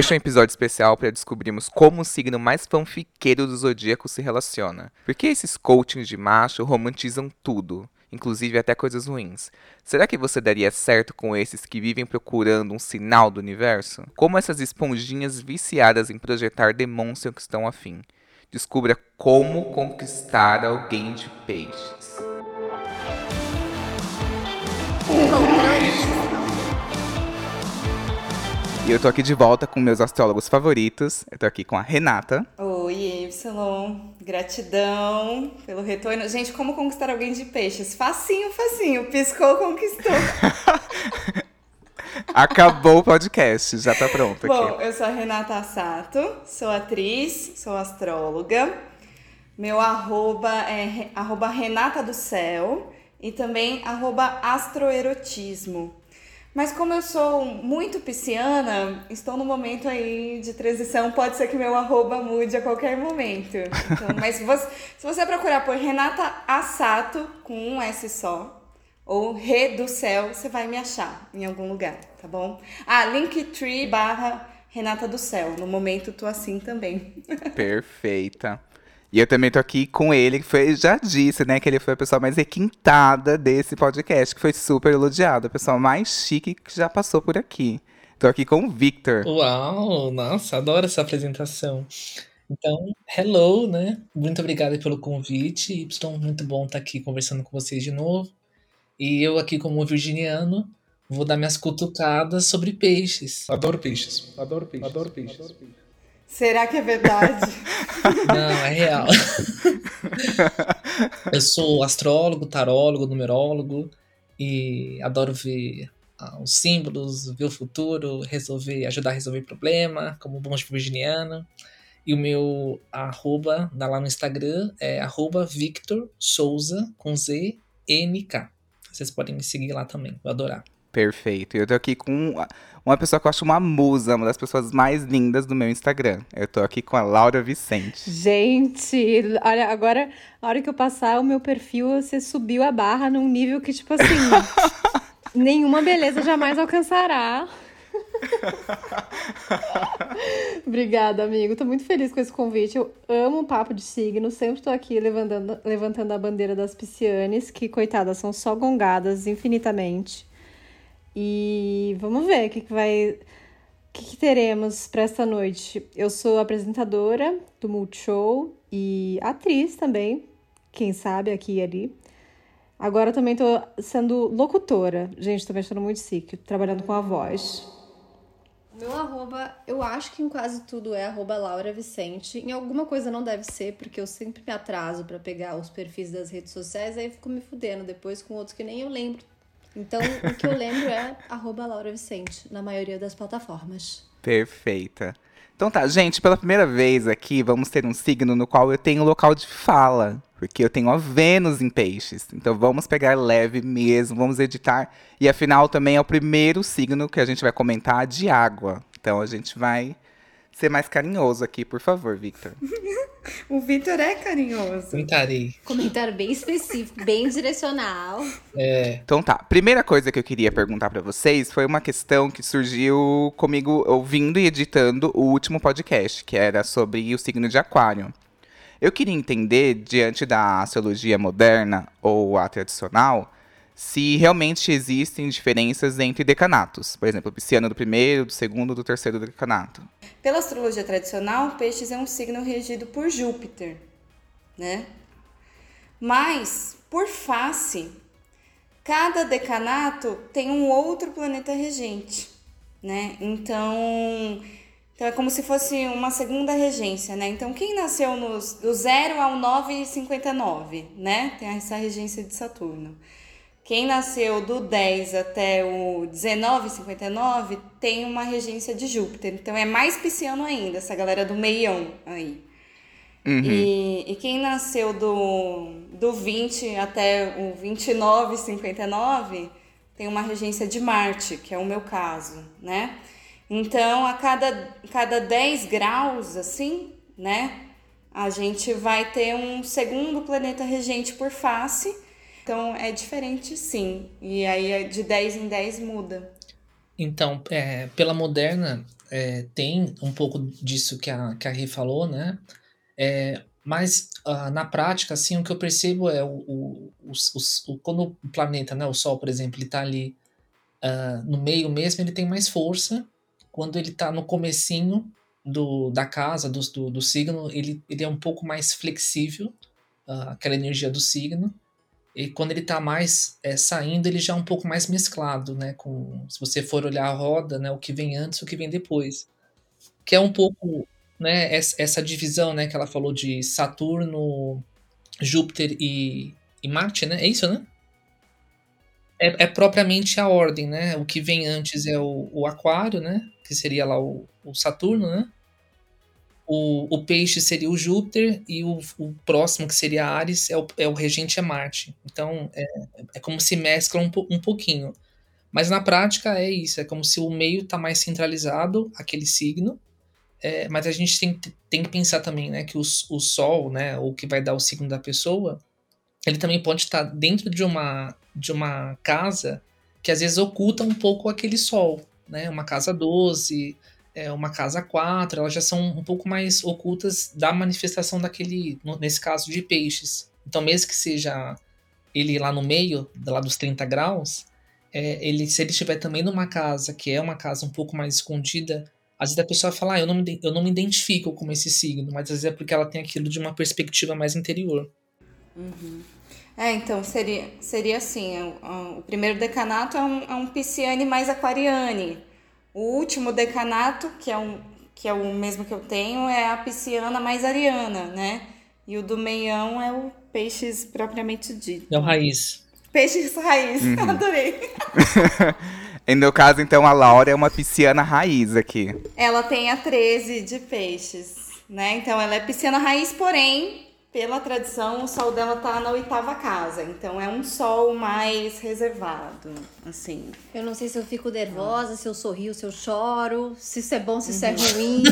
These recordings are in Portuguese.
Este é um episódio especial para descobrirmos como o signo mais fanfiqueiro do zodíaco se relaciona. Por que esses coachings de macho romantizam tudo? inclusive até coisas ruins. Será que você daria certo com esses que vivem procurando um sinal do universo? Como essas esponjinhas viciadas em projetar demonstram que estão afim? Descubra como conquistar alguém de peixes. E eu tô aqui de volta com meus astrólogos favoritos. Eu tô aqui com a Renata. Oi, Y. Gratidão pelo retorno. Gente, como conquistar alguém de peixes? Facinho, facinho. Piscou, conquistou. Acabou o podcast, já tá pronto aqui. Bom, eu sou a Renata Sato, sou atriz, sou astróloga. Meu arroba é arroba Renata do Céu e também arroba astroerotismo. Mas como eu sou muito pisciana, estou no momento aí de transição, pode ser que meu arroba mude a qualquer momento. Então, mas se você, se você procurar por Renata Assato, com um S só, ou Re do Céu, você vai me achar em algum lugar, tá bom? Ah, Linktree barra Renata do Céu. No momento tô assim também. Perfeita. E eu também tô aqui com ele, que foi, já disse, né, que ele foi a pessoa mais requintada desse podcast, que foi super elogiado, a pessoa mais chique que já passou por aqui. Tô aqui com o Victor. Uau, nossa, adoro essa apresentação. Então, hello, né? Muito obrigada pelo convite, Y. Muito bom estar aqui conversando com vocês de novo. E eu aqui como virginiano, vou dar minhas cutucadas sobre peixes. Adoro peixes. Adoro peixes. Adoro peixes. Adoro peixes. Será que é verdade? Não, é real. eu sou astrólogo, tarólogo, numerólogo e adoro ver ah, os símbolos, ver o futuro, resolver, ajudar a resolver problema, como bom virginiano. E o meu arroba lá no Instagram é arroba Victor Souza com Z N K. Vocês podem me seguir lá também, vou adorar. Perfeito. Eu tô aqui com uma pessoa que eu acho uma musa, uma das pessoas mais lindas do meu Instagram. Eu tô aqui com a Laura Vicente. Gente, olha, agora, a hora que eu passar o meu perfil, você subiu a barra num nível que, tipo assim, nenhuma beleza jamais alcançará. Obrigada, amigo. Tô muito feliz com esse convite. Eu amo o papo de signo. Sempre tô aqui levantando, levantando a bandeira das piscianes, que, coitadas, são só gongadas infinitamente. E vamos ver o que, que vai. O que, que teremos para esta noite? Eu sou apresentadora do Multishow e atriz também, quem sabe aqui e ali. Agora também estou sendo locutora. Gente, tô achando muito chique, trabalhando com a voz. Meu arroba, eu acho que em quase tudo é arroba Laura Vicente. Em alguma coisa não deve ser, porque eu sempre me atraso para pegar os perfis das redes sociais, aí fico me fudendo depois com outros que nem eu lembro então, o que eu lembro é arroba Laura Vicente, na maioria das plataformas. Perfeita. Então tá, gente, pela primeira vez aqui, vamos ter um signo no qual eu tenho local de fala. Porque eu tenho a Vênus em peixes. Então vamos pegar leve mesmo, vamos editar. E afinal também é o primeiro signo que a gente vai comentar de água. Então a gente vai ser mais carinhoso aqui, por favor, Victor. o Victor é carinhoso. Comentarei. Comentário bem específico, bem direcional. É. Então tá. Primeira coisa que eu queria perguntar para vocês foi uma questão que surgiu comigo ouvindo e editando o último podcast, que era sobre o signo de Aquário. Eu queria entender, diante da astrologia moderna ou a tradicional, se realmente existem diferenças entre decanatos. Por exemplo, pisciano do primeiro, do segundo, do terceiro decanato. Pela astrologia tradicional, peixes é um signo regido por Júpiter, né? Mas, por face, cada decanato tem um outro planeta regente, né? Então, então é como se fosse uma segunda regência, né? Então, quem nasceu nos, do 0 ao 9,59, né? Tem essa regência de Saturno. Quem nasceu do 10 até o 1959 tem uma regência de Júpiter. Então é mais pisciano ainda, essa galera do meião aí. Uhum. E, e quem nasceu do, do 20 até o 29, 59 tem uma regência de Marte, que é o meu caso, né? Então, a cada, cada 10 graus, assim, né? A gente vai ter um segundo planeta regente por face então é diferente sim. E aí é de 10 em 10 muda. Então, é, pela moderna, é, tem um pouco disso que a, que a Rê falou, né? É, mas uh, na prática, assim, o que eu percebo é o, o, o, o, quando o planeta, né, o Sol, por exemplo, ele está ali uh, no meio mesmo, ele tem mais força. Quando ele está no comecinho do, da casa, do, do, do, signo, ele, ele é um pouco mais flexível, uh, aquela energia do signo. E quando ele está mais é, saindo, ele já é um pouco mais mesclado, né? Com, se você for olhar a roda, né? O que vem antes, o que vem depois. Que é um pouco, né? Essa divisão, né? Que ela falou de Saturno, Júpiter e, e Marte, né? É isso, né? É, é, propriamente a ordem, né? O que vem antes é o, o Aquário, né? Que seria lá o, o Saturno, né? O, o peixe seria o Júpiter e o, o próximo, que seria Ares, é o, é o regente é Marte. Então, é, é como se mescla um, um pouquinho. Mas na prática é isso, é como se o meio está mais centralizado, aquele signo, é, mas a gente tem, tem que pensar também, né, que o, o Sol, né, o que vai dar o signo da pessoa, ele também pode estar dentro de uma, de uma casa que às vezes oculta um pouco aquele Sol, né, uma casa 12, é, uma casa 4, elas já são um pouco mais ocultas da manifestação daquele, nesse caso, de peixes. Então, mesmo que seja ele lá no meio, lá dos 30 graus, é, ele, se ele estiver também numa casa que é uma casa um pouco mais escondida, às vezes a pessoa fala, ah, eu não, me, eu não me identifico com esse signo, mas às vezes é porque ela tem aquilo de uma perspectiva mais interior. Uhum. É, então, seria, seria assim, o, é o primeiro decanato é um, é um pisciane mais aquariane, o último decanato, que é, um, que é o mesmo que eu tenho, é a pisciana mais ariana, né? E o do meião é o peixes propriamente dito. É o raiz. Peixes raiz, uhum. adorei. em meu caso, então, a Laura é uma pisciana raiz aqui. Ela tem a 13 de peixes, né? Então, ela é pisciana raiz, porém, pela tradição, o sol dela tá na oitava casa, então é um sol mais reservado, assim. Eu não sei se eu fico nervosa, se eu sorrio, se eu choro, se isso é bom, se isso é uhum. é ruim.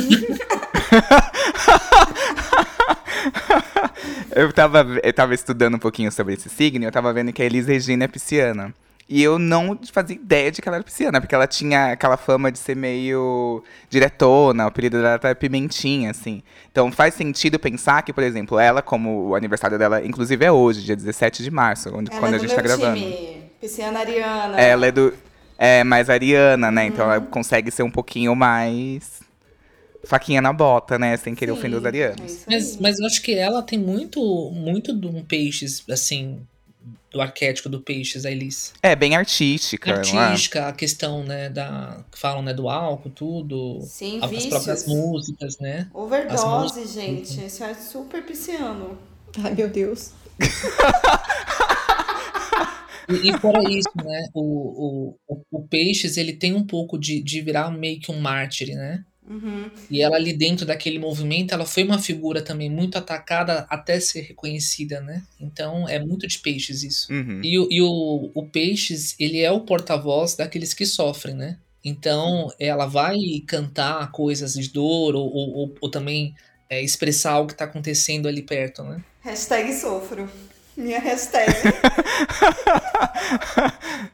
eu, tava, eu tava estudando um pouquinho sobre esse signo e eu tava vendo que a Elis Regina é pisciana. E eu não fazia ideia de que ela era pisciana, porque ela tinha aquela fama de ser meio diretona, o apelido dela era Pimentinha, assim. Então faz sentido pensar que, por exemplo, ela, como o aniversário dela, inclusive é hoje, dia 17 de março, ela quando é a gente tá gravando. Time. Pisciana Ariana. Ela é do. É, mais Ariana, né? Hum. Então ela uhum. consegue ser um pouquinho mais faquinha na bota, né? Sem querer Sim, ofender os arianos. É mas, mas eu acho que ela tem muito, muito de um peixes, assim, do arquétipo do peixes, a Elise. É, bem artística. Artística, é? a questão, né, da. que falam, né, do álcool, tudo. Sim, as vícios. próprias músicas, né? Overdose, gente. Isso é super pisciano. Ai, meu Deus. e, e fora isso, né? O, o, o, Peixes, ele tem um pouco de, de virar meio que um mártir, né? Uhum. E ela ali dentro daquele movimento, ela foi uma figura também muito atacada até ser reconhecida, né? Então é muito de peixes isso. Uhum. E, e o, o peixes, ele é o porta-voz daqueles que sofrem, né? Então ela vai cantar coisas de dor ou, ou, ou, ou também é, expressar algo que está acontecendo ali perto, né? Hashtag sofro. Minha hashtag.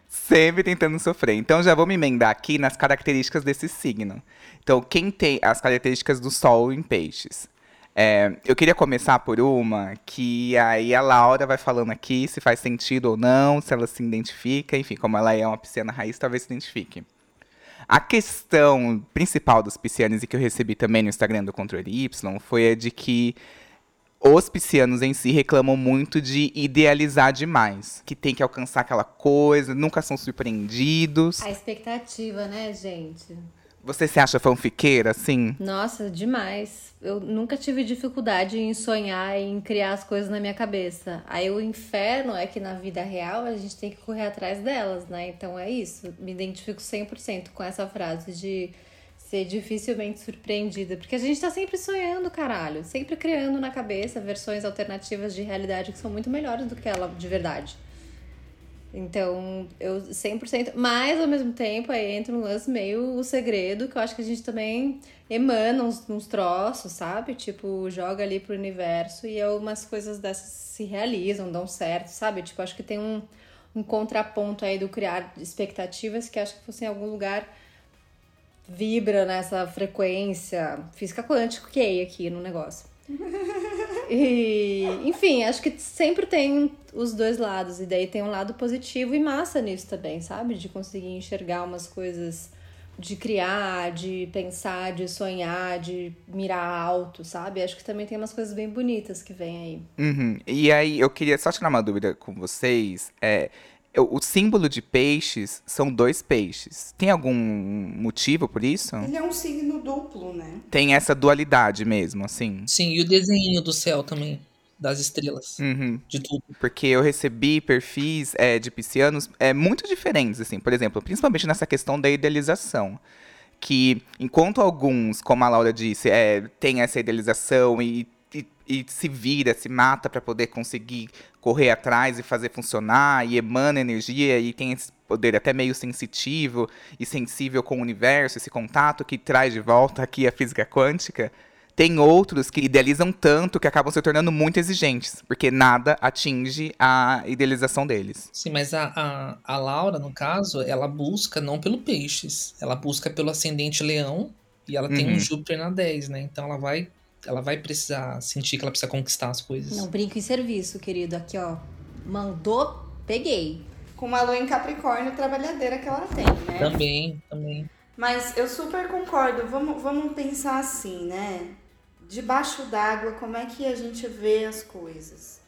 Sempre tentando sofrer. Então já vou me emendar aqui nas características desse signo. Então, quem tem as características do Sol em peixes? É, eu queria começar por uma que aí a Laura vai falando aqui se faz sentido ou não, se ela se identifica, enfim, como ela é uma pisciana raiz, talvez se identifique. A questão principal dos piscianos e que eu recebi também no Instagram do Controle Y foi a de que os piscianos em si reclamam muito de idealizar demais. Que tem que alcançar aquela coisa, nunca são surpreendidos. A expectativa, né, gente? Você se acha fanfiqueira, assim? Nossa, demais. Eu nunca tive dificuldade em sonhar, em criar as coisas na minha cabeça. Aí o inferno é que na vida real a gente tem que correr atrás delas, né? Então é isso. Me identifico 100% com essa frase de ser dificilmente surpreendida. Porque a gente tá sempre sonhando, caralho. Sempre criando na cabeça versões alternativas de realidade que são muito melhores do que ela de verdade. Então, eu 100%. Mas, ao mesmo tempo, aí entra um lance meio o segredo, que eu acho que a gente também emana uns, uns troços, sabe? Tipo, joga ali pro universo e algumas coisas dessas se realizam, dão certo, sabe? Tipo, acho que tem um, um contraponto aí do criar expectativas que acho que fosse em algum lugar vibra nessa frequência física quântica que aqui no negócio. E, enfim, acho que sempre tem os dois lados, e daí tem um lado positivo e massa nisso também, sabe? De conseguir enxergar umas coisas, de criar, de pensar, de sonhar, de mirar alto, sabe? Acho que também tem umas coisas bem bonitas que vem aí. Uhum. E aí, eu queria só tirar uma dúvida com vocês. É, o símbolo de peixes são dois peixes. Tem algum motivo por isso? Ele é um signo duplo, né? Tem essa dualidade mesmo, assim. Sim, e o desenho do céu também. Das estrelas. Uhum. De tudo. Porque eu recebi perfis é, de piscianos é, muito diferentes, assim. Por exemplo, principalmente nessa questão da idealização. Que, enquanto alguns, como a Laura disse, é, tem essa idealização e e, se vira, se mata para poder conseguir correr atrás e fazer funcionar, e emana energia, e tem esse poder até meio sensitivo e sensível com o universo, esse contato que traz de volta aqui a física quântica. Tem outros que idealizam tanto que acabam se tornando muito exigentes, porque nada atinge a idealização deles. Sim, mas a, a, a Laura, no caso, ela busca não pelo peixes, ela busca pelo ascendente leão, e ela tem Uhum. um Júpiter na 10, né? Então ela vai ela vai precisar sentir que ela precisa conquistar as coisas. Não brinco em serviço, querido. Aqui, ó. Mandou, peguei. Com uma lua em Capricórnio trabalhadeira que ela tem, né? Também, também. Mas eu super concordo. Vamos, vamos pensar assim, né? Debaixo d'água, como é que a gente vê as coisas?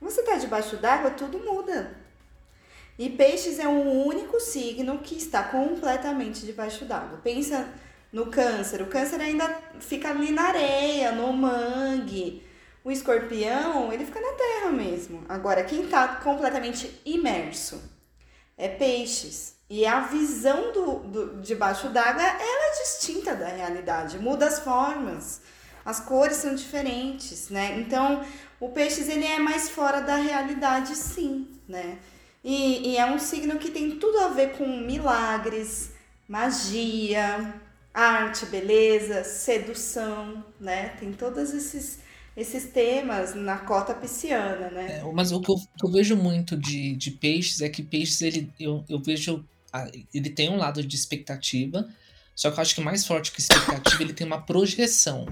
Você tá debaixo d'água, tudo muda. E peixes é o único signo que está completamente debaixo d'água. Pensa no câncer. O câncer ainda fica ali na areia, no mangue. O escorpião, ele fica na terra mesmo. Agora, quem tá completamente imerso é peixes. E a visão do, do debaixo d'água ela é distinta da realidade, muda as formas, as cores são diferentes, né? Então, o peixes ele é mais fora da realidade, sim, né? E, e é um signo que tem tudo a ver com milagres, magia, arte, beleza, sedução, né? Tem todos esses, esses temas na cota pisciana, né? É, mas o que eu, que eu vejo muito de, de peixes é que peixes, ele, eu, eu vejo. Ele tem um lado de expectativa, só que eu acho que mais forte que expectativa, ele tem uma projeção.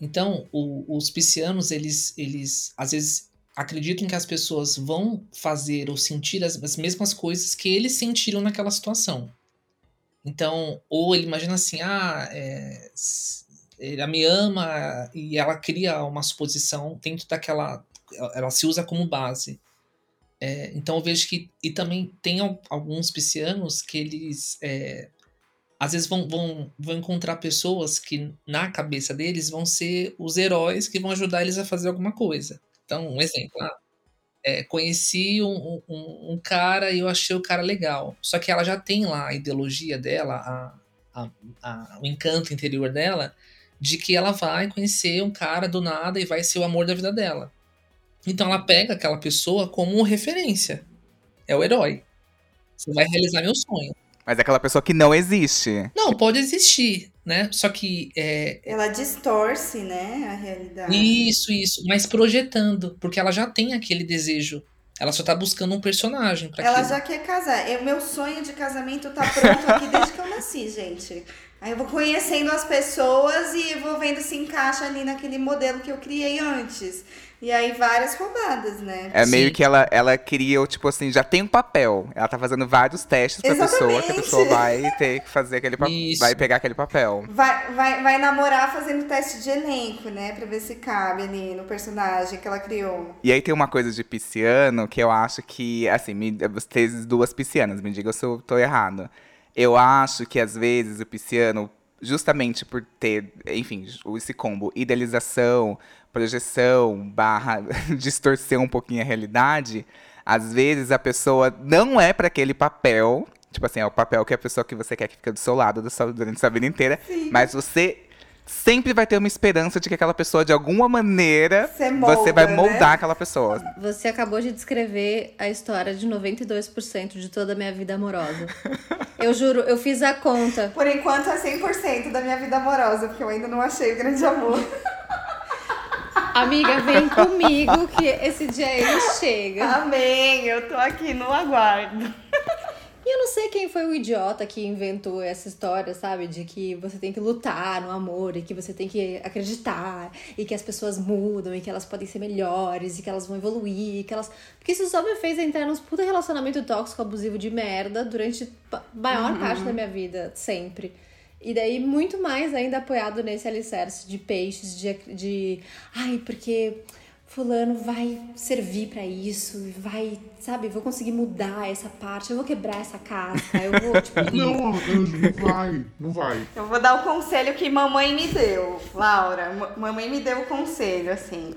Então, o- os piscianos, eles, eles às vezes acreditam que as pessoas vão fazer ou sentir as, as mesmas coisas que eles sentiram naquela situação. Então, ou ele imagina assim, ah, é, ela me ama e ela cria uma suposição dentro daquela. Ela se usa como base. É, então eu vejo que. E também tem al- alguns piscianos que eles. é, às vezes vão, vão, vão encontrar pessoas que, na cabeça deles, vão ser os heróis que vão ajudar eles a fazer alguma coisa. Então, um exemplo. ah, é, conheci um, um, um cara e eu achei o cara legal. Só que ela já tem lá a ideologia dela, a, a, a- o encanto interior dela, de que ela vai conhecer um cara do nada e vai ser o amor da vida dela. Então ela pega aquela pessoa como referência. É o herói. Você vai realizar meu sonho. Mas é aquela pessoa que não existe. Não, pode existir, né? Só que é, Ela distorce, né, a realidade. Isso, isso. Mas projetando, porque ela já tem aquele desejo. Ela só tá buscando um personagem pra Ela aquilo. já quer casar. O meu sonho de casamento tá pronto aqui desde que eu nasci, gente. Aí eu vou conhecendo as pessoas e vou vendo se encaixa ali naquele modelo que eu criei antes. E aí várias roubadas, né? É meio Sim. que ela, ela queria, tipo assim, já tem um papel. Ela tá fazendo vários testes pra pessoa, que a Exatamente. pessoa vai ter que fazer aquele papel. Vai pegar aquele papel. Vai, vai, vai namorar fazendo teste de elenco, né? Pra ver se cabe ali no personagem que ela criou. E aí tem uma coisa de pisciano que eu acho que, assim, me, vocês duas piscianas, me digam se eu tô errado. Eu acho que às vezes o pisciano, justamente por ter, enfim, esse combo, idealização, projeção, barra distorcer um pouquinho a realidade, às vezes a pessoa não é para aquele papel, tipo assim, é o papel que a pessoa que você quer que fique do seu lado do seu- durante a sua vida inteira, mas você sempre vai ter uma esperança de que aquela pessoa, de alguma maneira, Você molda, você vai né? moldar aquela pessoa. Você acabou de descrever a história de 92% de toda a minha vida amorosa. Eu juro, eu fiz a conta. Por enquanto é 100% da minha vida amorosa, porque eu ainda não achei o grande amor. Amiga, vem comigo que esse dia ele chega. Amém, eu tô aqui no aguardo. E eu não sei quem foi o idiota que inventou essa história, sabe? De que você tem que lutar no amor e que você tem que acreditar e que as pessoas mudam e que elas podem ser melhores e que elas vão evoluir e que elas. Porque isso só me fez entrar nos puta relacionamento tóxico, abusivo de merda durante a maior parte da minha vida, sempre. E daí, muito mais ainda apoiado nesse alicerce de peixes, de. de ai, porque fulano vai servir pra isso, vai, sabe, vou conseguir mudar essa parte, eu vou quebrar essa casca, eu vou, tipo, Não, Anjo, não vai, não vai. Eu vou dar o conselho que mamãe me deu, Laura. M- mamãe me deu o conselho, assim,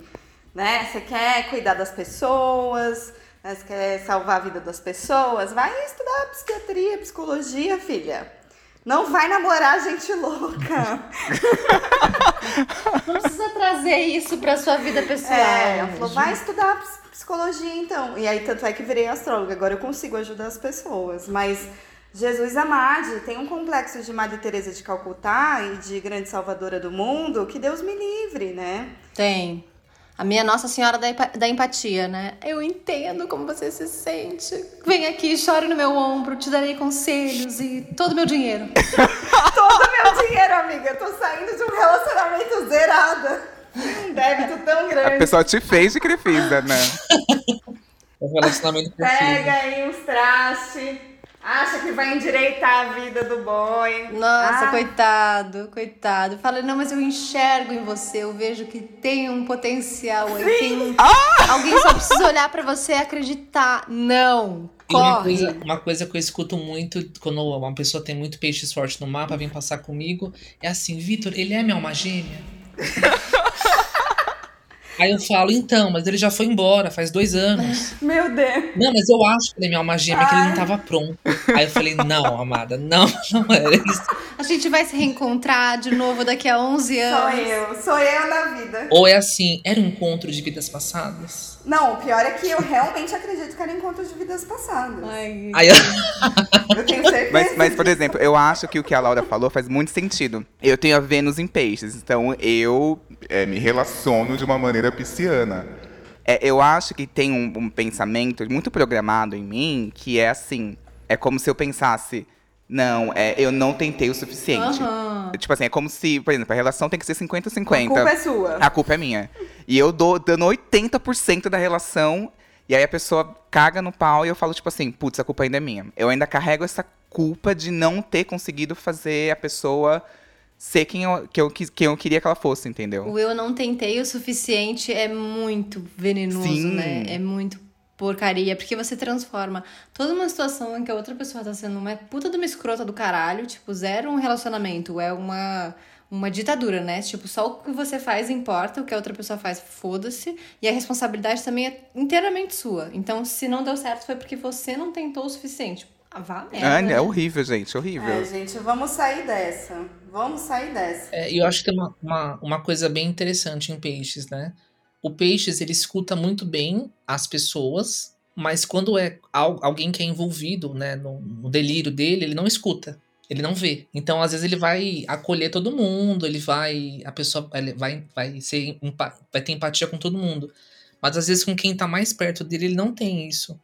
né? Você quer cuidar das pessoas, né? você quer salvar a vida das pessoas, vai estudar psiquiatria, psicologia, filha. Não vai namorar gente louca. não precisa trazer isso pra sua vida pessoal. É, ela falou, vai estudar ps- psicologia então. E aí, tanto é que virei astróloga. Agora eu consigo ajudar as pessoas. Mas Jesus amade, tem um complexo de Madre Teresa de Calcutá e de grande salvadora do mundo, que Deus me livre, né? Tem. A minha Nossa Senhora da, da Empatia, né? Eu entendo como você se sente. Vem aqui, chore no meu ombro, te darei conselhos e todo o meu dinheiro. Todo meu dinheiro, amiga. Eu tô saindo de um relacionamento zerada. Um débito tão A grande. pessoa te fez de crefisa, né? Um relacionamento. Pega aí uns trastes. Acha que vai endireitar a vida do boy. Nossa, Ah, coitado, coitado. Fala, não, mas eu enxergo em você, eu vejo que tem um potencial aí. Tem um... Alguém só precisa olhar pra você e acreditar. Não, E uma coisa, uma coisa que eu escuto muito quando uma pessoa tem muito peixes forte no mapa, vem passar comigo, é assim, Vitor, ele é minha alma gêmea? Aí eu falo, então, mas ele já foi embora faz dois anos. Meu Deus. Não, mas eu acho que ele é minha alma gêmea, que ele não tava pronto. Aí eu falei, não, amada, não, não era isso. A gente vai se reencontrar de novo daqui a 11 Sou anos. eu. Sou eu na vida. Ou é assim, era um encontro de vidas passadas? Não, o pior é que eu realmente acredito que era encontro de vidas passadas. Ai, eu, Eu tenho certeza. Mas, mas, por exemplo, eu acho que o que a Laura falou faz muito sentido. Eu tenho a Vênus em peixes, então eu É, me relaciono de uma maneira pisciana. É, eu acho que tem um, um pensamento muito programado em mim que é assim: é como se eu pensasse, não, é, eu não tentei o suficiente. Aham. Tipo assim, é como se, por exemplo, a relação tem que ser 50-50. A culpa é sua. A culpa é minha. E eu dou dando 80% da relação, e aí a pessoa caga no pau e eu falo, tipo assim, putz, a culpa ainda é minha. Eu ainda carrego essa culpa de não ter conseguido fazer a pessoa ser quem eu, que eu, quem eu queria que ela fosse, entendeu? O eu não tentei o suficiente é muito venenoso, Sim. né? É muito porcaria, porque você transforma toda uma situação em que a outra pessoa tá sendo uma puta de uma escrota do caralho, tipo, zero um relacionamento, é uma uma ditadura, né? Tipo, só o que você faz importa, o que a outra pessoa faz, foda-se, e a responsabilidade também é inteiramente sua. Então, se não deu certo foi porque você não tentou o suficiente. Ah, vá merda. Ah, né? é horrível, gente, horrível. É, gente, vamos sair dessa. Vamos sair dessa. É, e eu acho que tem uma, uma, uma coisa bem interessante em peixes, né? O peixes, ele escuta muito bem as pessoas, mas quando é al- alguém que é envolvido né, no, no delírio dele, ele não escuta. Ele não vê. Então, às vezes, ele vai acolher todo mundo, ele vai. A pessoa vai, vai, ser, vai ter empatia com todo mundo. Mas às vezes, com quem tá mais perto dele, ele não tem isso.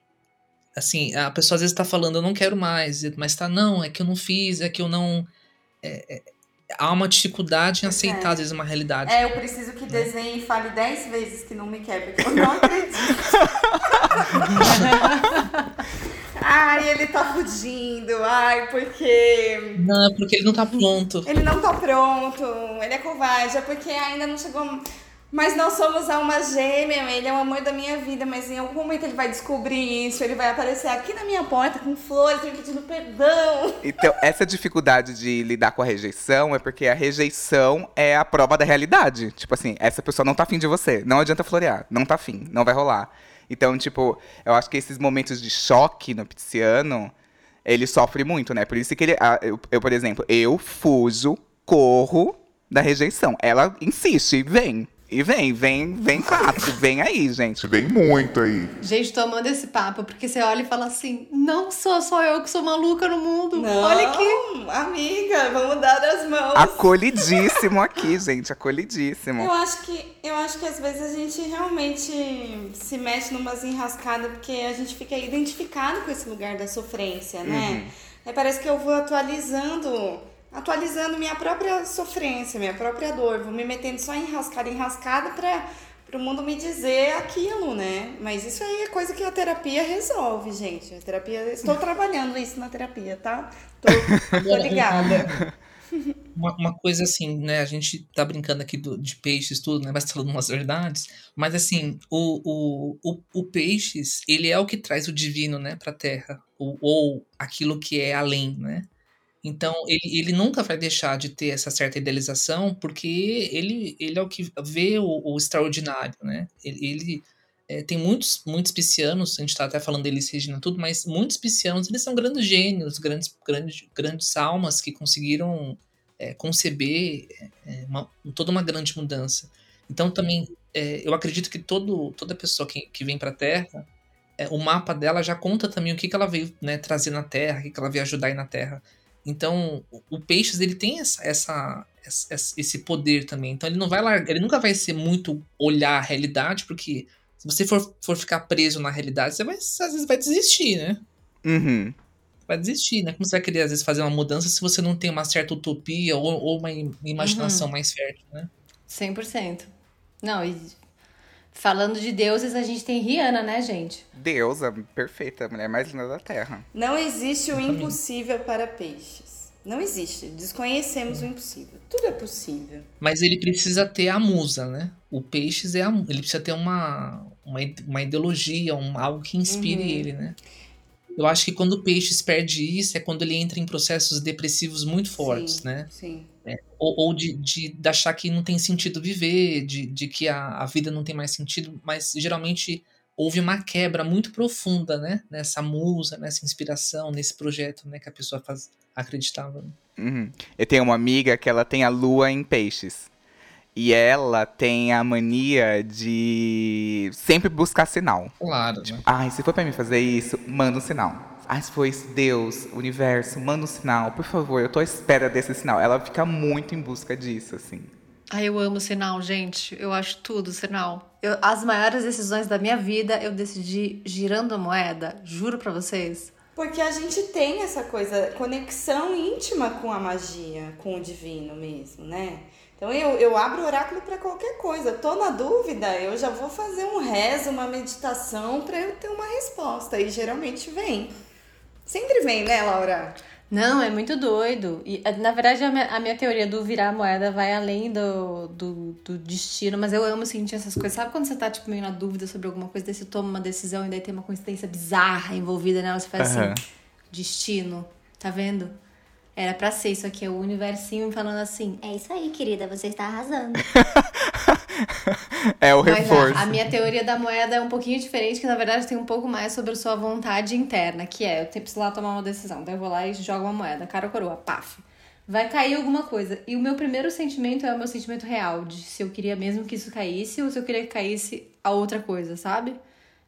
Assim, a pessoa às vezes tá falando, eu não quero mais, mas tá, não, é que eu não fiz, é que eu não. é- é- há uma dificuldade em aceitar, É. às vezes, uma realidade. É, eu preciso que desenhe e fale 10 vezes que não me quer, porque eu não acredito. ai, ele tá fugindo. Ai, porque Não, é porque ele não tá pronto. ele não tá pronto. Ele é covarde, é porque ainda não chegou. Mas nós somos alma gêmea, ele é o amor da minha vida, mas em algum momento ele vai descobrir isso, ele vai aparecer aqui na minha porta com flores, me pedindo perdão. Então, essa dificuldade de lidar com a rejeição é porque a rejeição é a prova da realidade. Tipo assim, essa pessoa não tá afim de você. Não adianta florear. Não tá afim. Não vai rolar. Então, tipo, eu acho que esses momentos de choque no pisciano, ele sofre muito, né? Por isso que ele. Eu, eu, por exemplo, eu fujo, corro da rejeição. Ela insiste, vem. E vem, vem, vem quatro, vem aí, gente. Vem muito aí. Gente, tô amando esse papo, porque você olha e fala assim: não sou só eu que sou maluca no mundo. Não, Olha aqui. amiga, vamos dar as mãos. Acolhidíssimo aqui, gente, acolhidíssimo. Eu acho que eu acho que às vezes a gente realmente se mexe numas enrascadas porque a gente fica identificado com esse lugar da sofrência, né? Aí parece que eu vou atualizando, atualizando minha própria sofrência, minha própria dor, vou me metendo só em enrascada, em enrascada para o mundo me dizer aquilo, né? Mas isso aí é coisa que a terapia resolve, gente. A terapia, estou trabalhando isso na terapia, tá? Tô, tô ligada. Uma, uma coisa assim, né? A gente tá brincando aqui do- de peixes, tudo, né? Mas falando umas verdades. Mas assim, o, o, o, o peixes, ele é o que traz o divino, né, pra terra. Ou, ou aquilo que é além, né? Então, ele, ele nunca vai deixar de ter essa certa idealização, porque ele, ele é o que vê o, o extraordinário, né? Ele, ele, é, tem muitos, muitos piscianos, a gente tá até falando deles, Regina, tudo, mas muitos piscianos, eles são grandes gênios, grandes, grandes, grandes almas que conseguiram é, conceber é, uma- toda uma grande mudança. Então, também, é, eu acredito que todo, toda pessoa que, que vem para a Terra, é, o mapa dela já conta também o que, que ela veio né, trazer na Terra, o que, que ela veio ajudar aí na Terra. Então, o, o Peixes, ele tem essa, essa, essa- esse poder também. Então, ele não vai largar, ele nunca vai ser muito olhar a realidade, porque se você for, for ficar preso na realidade, você vai, às vezes vai desistir, né? Uhum. vai desistir, né? Como você vai querer, às vezes, fazer uma mudança se você não tem uma certa utopia ou, ou uma im- imaginação mais fértil, né? 100%. Não, e falando de deuses, a gente tem Rihanna, né, gente? Deusa, perfeita, a mulher mais linda da Terra. Não existe o impossível para peixes. Não existe. Desconhecemos o impossível. Tudo é possível. Mas ele precisa ter a musa, né? O Peixes é a Ele precisa ter uma, uma, uma ideologia, um, algo que inspire ele, né? Eu acho que quando o Peixes perde isso é quando ele entra em processos depressivos muito fortes, Sim, né? Sim. ou, ou de, de, de achar que não tem sentido viver, de, de que a, a vida não tem mais sentido, mas geralmente houve uma quebra muito profunda, né? Nessa musa, nessa inspiração, nesse projeto, né? Que a pessoa faz, acreditava. né? Uhum. Eu tenho uma amiga que ela tem a lua em peixes. E ela tem a mania de sempre buscar sinal. Claro, né? Ai, se for pra mim fazer isso, manda um sinal. Ai, se for isso, Deus, universo, manda um sinal, por favor, eu tô à espera desse sinal. Ela fica muito em busca disso, assim. Ai, eu amo sinal, gente. Eu acho tudo sinal. Eu- as maiores decisões da minha vida eu decidi girando a moeda, juro pra vocês. Porque a gente tem essa coisa, conexão íntima com a magia, com o divino mesmo, né? Então eu, eu abro oráculo para qualquer coisa. Tô na dúvida, eu já vou fazer um rezo, uma meditação para eu ter uma resposta. E geralmente vem. Sempre vem, né, Laura? Não, é muito doido. E, eh, na verdade, a minha, a minha teoria do virar a moeda vai além do, do, do destino, mas eu amo sentir essas coisas. Sabe quando você tá, tipo, meio na dúvida sobre alguma coisa, daí você toma uma decisão e daí tem uma coincidência bizarra envolvida nela, você faz Aham. assim, destino, tá vendo? Era pra ser isso aqui, é o universinho falando assim. É isso aí, querida, você está arrasando. É o Mas reforço. a, a minha teoria da moeda é um pouquinho diferente, que na verdade tem um pouco mais sobre a sua vontade interna, que é, eu tenho- preciso lá tomar uma decisão, daí eu vou lá e jogo uma moeda, cara ou coroa, paf. Vai cair alguma coisa. E o meu primeiro sentimento é o meu sentimento real, de se eu queria mesmo que isso caísse ou se eu queria que caísse a outra coisa, sabe?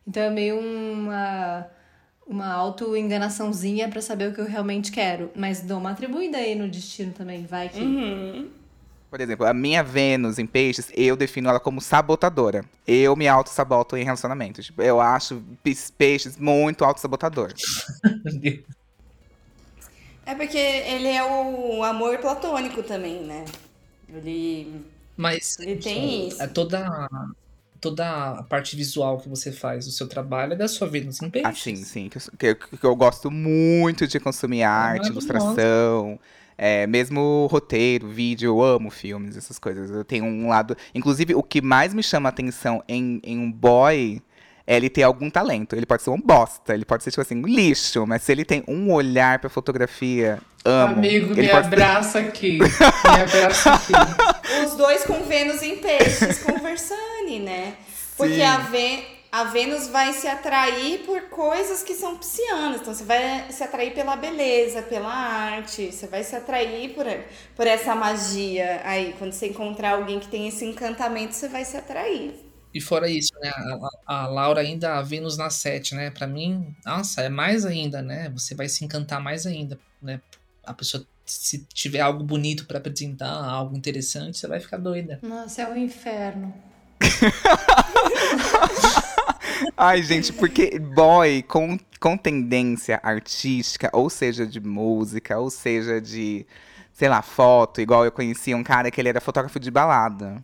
Então é meio uma, uma auto-enganaçãozinha pra saber o que eu realmente quero. Mas dou uma atribuída aí no destino também, vai que. Por exemplo, a minha Vênus em peixes, eu defino ela como sabotadora. Eu me auto-saboto em relacionamentos. Tipo, Eu acho peixes muito auto-sabotador. É porque ele é o amor platônico também, né? Ele. Mas Ele tem isso. é toda, toda a parte visual que você faz, o seu trabalho é da sua Vênus em peixes. Assim, sim. Que eu, que eu- que eu gosto muito de consumir arte, maravilhosa. ilustração. É, mesmo roteiro, vídeo, eu amo filmes, essas coisas. Eu tenho um lado. Inclusive, o que mais me chama a atenção em, em um boy é ele ter algum talento. Ele pode ser um bosta, ele pode ser, tipo assim, um lixo, mas se ele tem um olhar pra fotografia, amo. Amigo, ele me abraça aqui. Me abraça aqui. Os dois com Vênus em peixes conversando, né? Porque Sim. a, Vê... a Vênus vai se atrair por coisas que são piscianas. Então, você vai se atrair pela beleza, pela arte, você vai se atrair por, por essa magia aí. Quando você encontrar alguém que tem esse encantamento, você vai se atrair. E fora isso, né? A, a Laura ainda, a Vênus na 7, né? Pra mim, nossa, é mais ainda, né? Você vai se encantar mais ainda, né? A pessoa, se tiver algo bonito para apresentar, algo interessante, você vai ficar doida. Nossa, é um inferno. Ai, gente, porque boy com, com tendência artística, ou seja, de música, ou seja, de, sei lá, foto, igual eu conhecia um cara que ele era fotógrafo de balada.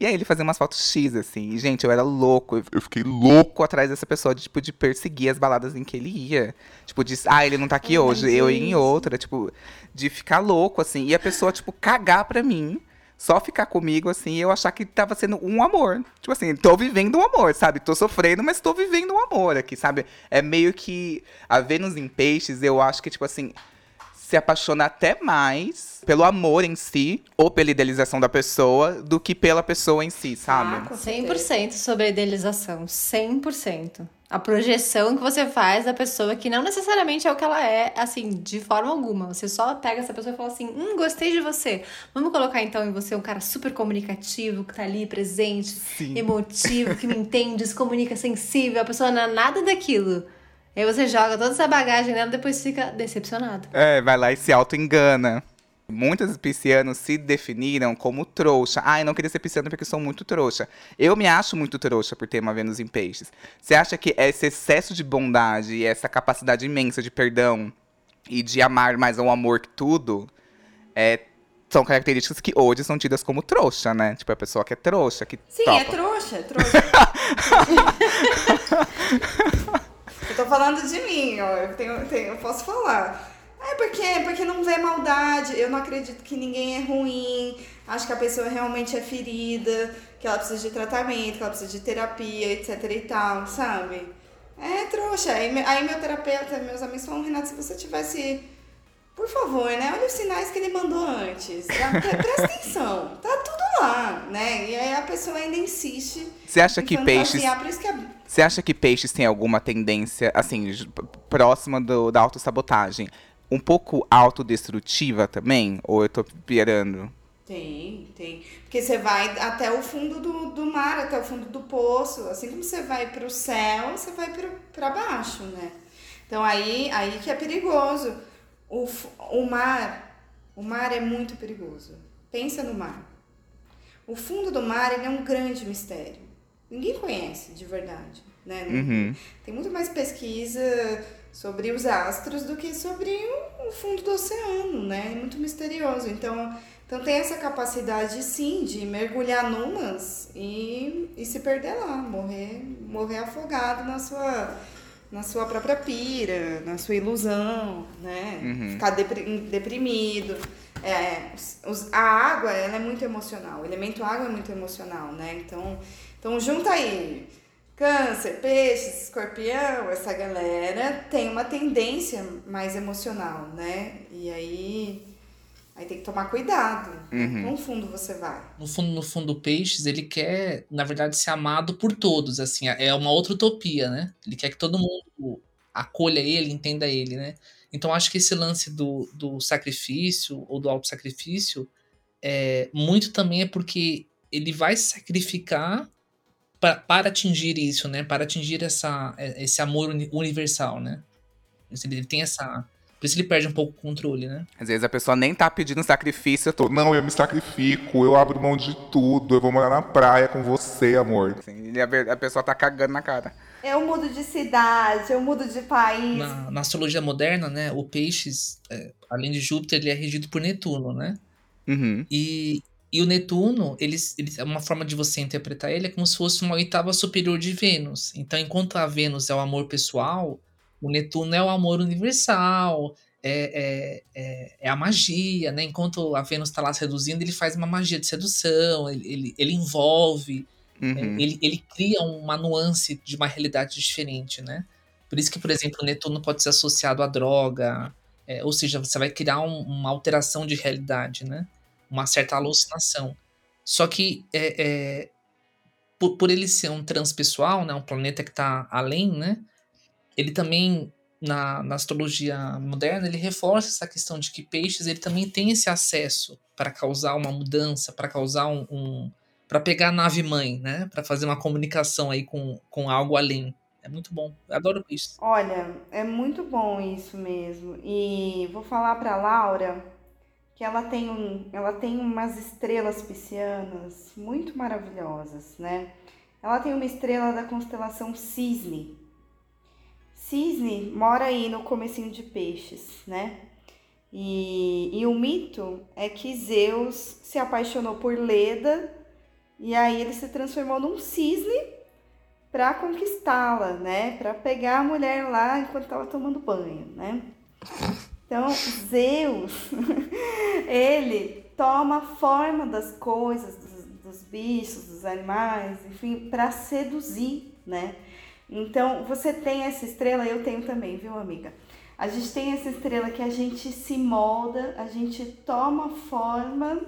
E aí ele fazia umas fotos X, assim. E, gente, eu era louco. Eu- fiquei louco atrás dessa pessoa, de, tipo, de perseguir as baladas em que ele ia. Tipo, de, ah, ele não tá aqui hoje, eu ia em outra. Tipo, de ficar louco, assim. E a pessoa, tipo, cagar pra mim. Só ficar comigo, assim, e eu achar que tava sendo um amor. Tipo assim, tô vivendo um amor, sabe? Tô sofrendo, mas tô vivendo um amor aqui, sabe? É meio que a Vênus em Peixes, eu acho que, tipo assim, se apaixona até mais pelo amor em si, ou pela idealização da pessoa, do que pela pessoa em si, sabe? Ah, com certeza. 100% sobre a idealização, 100%. A projeção que você faz da pessoa que não necessariamente é o que ela é, assim, de forma alguma. Você só pega essa pessoa e fala assim: hum, gostei de você. Vamos colocar então em você um cara super comunicativo, que tá ali presente, Sim. emotivo, que me entende, se comunica sensível. A pessoa não é nada daquilo. Aí você joga toda essa bagagem nela e depois fica decepcionado. É, vai lá e se auto-engana. Muitos piscianos se definiram como trouxa. Ah, eu não queria ser pisciano porque sou muito trouxa. Eu me acho muito trouxa por ter uma Vênus em peixes. Você acha que esse excesso de bondade e essa capacidade imensa de perdão e de amar mais ao amor que tudo é, são características que hoje são tidas como trouxa, né? Tipo, a pessoa que é trouxa, que Sim, topa. é trouxa, é trouxa. tô falando de mim, ó. Eu, tenho, tenho- eu posso falar. É porque, porque não vê maldade. Eu não acredito que ninguém é ruim. Acho que a pessoa realmente é ferida, que ela precisa de tratamento, que ela precisa de terapia, etc e tal, sabe? É trouxa. Aí, aí meu terapeuta, meus amigos falam, Renato, se você tivesse. Por favor, né? Olha os sinais que ele mandou antes. Pre- Presta atenção. Tá tudo lá, né? E aí a pessoa ainda insiste. Você acha que peixes que é Você acha que peixes tem alguma tendência, assim, próxima do, da autossabotagem? Um pouco autodestrutiva também? Ou eu tô pirando? Tem, tem. Porque você vai até o fundo do, do mar, até o fundo do poço. Assim como você vai pro céu, você vai pro, pra baixo, né? Então aí, aí que é perigoso. O, o mar, o mar é muito perigoso. Pensa no mar. O fundo do mar, ele é um grande mistério. Ninguém conhece de verdade, né? Uhum. Tem muito mais pesquisa sobre os astros do que sobre o, o fundo do oceano, né? É muito misterioso. Então, então tem essa capacidade, sim, de mergulhar numas e, e se perder lá, morrer, morrer afogado na sua, na sua própria pira, na sua ilusão, né? Uhum. Ficar depri- deprimido. É, os- a água, ela é muito emocional. O elemento água é muito emocional, né? Então, então junta aí Câncer, peixes, escorpião, essa galera tem uma tendência mais emocional, né? E aí, aí tem que tomar cuidado. Uhum. Quão fundo você vai? No fundo, no fundo, o Peixes, ele quer, na verdade, ser amado por todos, assim, é uma outra utopia, né? Ele quer que todo mundo acolha ele, entenda ele, né? Então, acho que esse lance do, do sacrifício ou do autossacrifício, é, muito também é porque ele vai se sacrificar pra, para atingir isso, né? Para atingir essa, esse amor uni- universal, né? Ele tem essa... Por isso ele perde um pouco o controle, né? Às vezes a pessoa nem tá pedindo sacrifício, eu tô. Não, eu me sacrifico, eu abro mão de tudo, eu vou morar na praia com você, amor. Assim, e a, a pessoa tá cagando na cara. Eu mudo de cidade, eu mudo de país. Na, na astrologia moderna, né, o Peixes, é, além de Júpiter, ele é regido por Netuno, né? Uhum. E, e o Netuno, ele, ele, é uma forma de você interpretar ele é como se fosse uma oitava superior de Vênus. Então, enquanto a Vênus é o amor pessoal, o Netuno é o amor universal, é, é, é, é a magia, né? Enquanto a Vênus está lá se reduzindo, ele faz uma magia de sedução, ele, ele, ele envolve, Uhum. ele, ele cria uma nuance de uma realidade diferente, né? Por isso que, por exemplo, o Netuno pode ser associado à droga, é, ou seja, você vai criar um- uma alteração de realidade, né? Uma certa alucinação. Só que é, é, por, por ele ser um transpessoal, né, um planeta que está além, né, ele também na, na astrologia moderna ele reforça essa questão de que peixes ele também tem esse acesso para causar uma mudança, para causar um, um para pegar a nave mãe, né, para fazer uma comunicação aí com, com algo além. É muito bom. Eu adoro peixes. Olha, é muito bom isso mesmo. E vou falar para Laura que ela tem, um, ela tem umas estrelas piscianas muito maravilhosas, né? Ela tem uma estrela da constelação Cisne. Cisne mora aí no comecinho de peixes, né? E, e o mito é que Zeus se apaixonou por Leda e aí ele se transformou num cisne para conquistá-la, né? Para pegar a mulher lá enquanto estava tomando banho, né? Então, Zeus, ele toma forma das coisas, dos, dos bichos, dos animais, enfim, para seduzir, né? Então, você tem essa estrela, eu tenho também, viu, amiga? A gente tem essa estrela que a gente se molda, a gente toma forma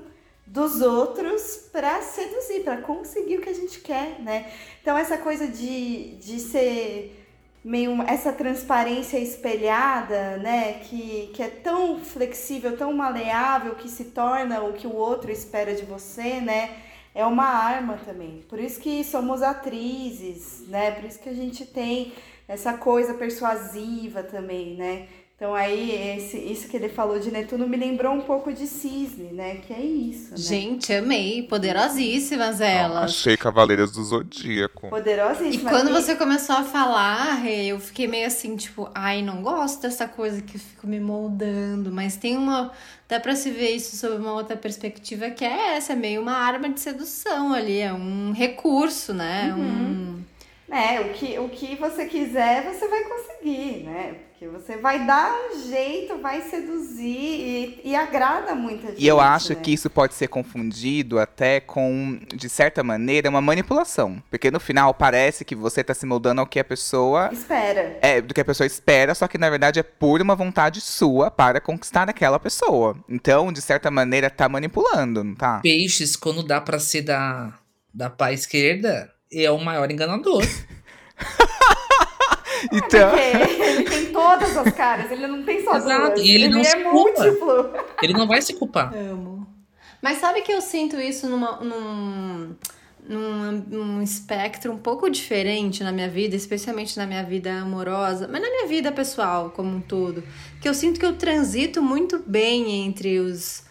dos outros para seduzir, para conseguir o que a gente quer, né? Então, essa coisa de, de ser meio essa transparência espelhada, né, que, que é tão flexível, tão maleável que se torna o que o outro espera de você, né? É uma arma também. Por isso que somos atrizes, né? Por isso que a gente tem essa coisa persuasiva também, né? Então aí esse, isso que ele falou de Netuno me lembrou um pouco de Cisne, né? Que é isso, né? Gente, amei. Poderosíssimas elas. Achei Cavaleiras do Zodíaco. E Poderosíssima. quando E- você começou a falar, eu fiquei meio assim, tipo, ai, não gosto dessa coisa que eu fico me moldando, mas tem uma. Dá pra se ver isso sob uma outra perspectiva, que é essa, é meio uma arma de sedução ali, é um recurso, né? Um... É, o que, o que você quiser, você vai conseguir, né? Porque você vai dar um jeito, vai seduzir e, e agrada muita gente. E eu acho né? que isso pode ser confundido até com, de certa maneira, uma manipulação. Porque no final parece que você tá se moldando ao que a pessoa. Espera. É, do que a pessoa espera, só que na verdade é por uma vontade sua para conquistar aquela pessoa. Então, de certa maneira, tá manipulando, não tá? Peixes, quando dá pra ser da, da pá esquerda, é o maior enganador. Então. Porque ele tem todas as caras, ele não tem só Exato, duas. e ele não é se culpa. múltiplo. Ele não vai se culpar. Amo. Mas sabe que eu sinto isso numa, num, num, num espectro um pouco diferente na minha vida, especialmente na minha vida amorosa, mas na minha vida pessoal como um todo. Que eu sinto que eu transito muito bem entre os.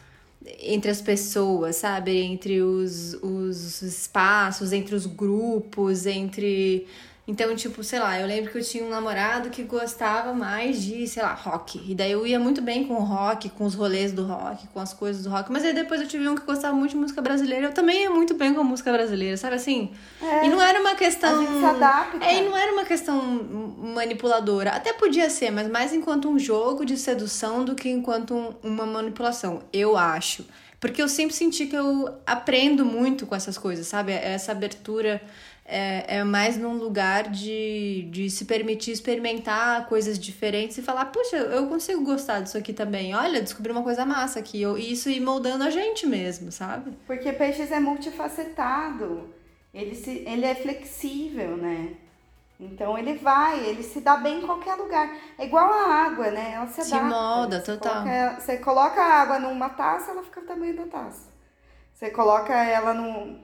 Entre as pessoas, sabe? Entre os, os espaços, entre os grupos, entre. Então, tipo, sei lá, eu lembro que eu tinha um namorado que gostava mais de, sei lá, rock. E daí eu ia muito bem com o rock, com os rolês do rock, com as coisas do rock. Mas aí depois eu tive um que gostava muito de música brasileira. Eu também ia muito bem com a música brasileira, sabe assim? É, E não era uma questão. a gente se adapta. É, e não era uma questão manipuladora. Até podia ser, mas mais enquanto um jogo de sedução do que enquanto um- uma manipulação. Eu acho. Porque eu sempre senti que eu aprendo muito com essas coisas, sabe? Essa abertura é, é mais num lugar de, de se permitir experimentar coisas diferentes e falar, puxa, eu consigo gostar disso aqui também. Olha, descobri uma coisa massa aqui. Eu- E isso ir moldando a gente mesmo, sabe? Porque peixes é multifacetado. Ele, se, ele é flexível, né? Então ele vai, ele se dá bem em qualquer lugar. É igual a água, né? Ela se Se adapta. molda, Você total. coloca- você coloca a água numa taça, ela fica do tamanho da taça. Você coloca ela num,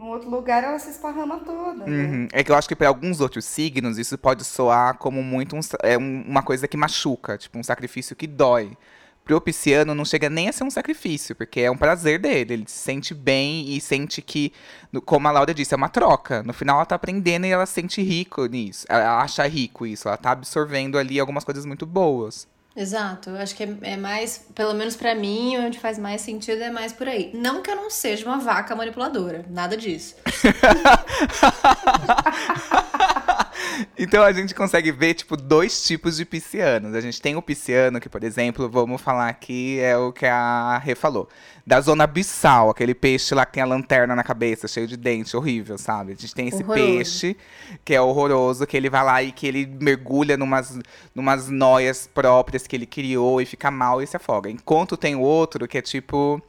num outro lugar, ela se esparrama toda. né? Uhum. É que eu acho que para alguns outros signos isso pode soar como muito um é um- uma coisa que machuca, tipo um sacrifício que dói. Pro pisciano não chega nem a ser um sacrifício, porque é um prazer dele. Ele se sente bem e sente que, no- como a Laura disse, é uma troca. No final ela tá aprendendo e ela se sente rico nisso. Ela acha rico isso, ela tá absorvendo ali algumas coisas muito boas. Exato, acho que é, é mais, pelo menos pra mim, onde faz mais sentido é mais por aí. Não que eu não seja uma vaca manipuladora, nada disso. Então a gente consegue ver, tipo, dois tipos de piscianos. A gente tem o pisciano, que, por exemplo, vamos falar aqui, é o que a Rê falou. Da zona abissal, aquele peixe lá que tem a lanterna na cabeça, cheio de dente, horrível, sabe? A gente tem esse Horroroso. peixe, que é horroroso, que ele vai lá e que ele mergulha numas, numas noias próprias que ele criou e fica mal e se afoga. Enquanto tem o outro, que é tipo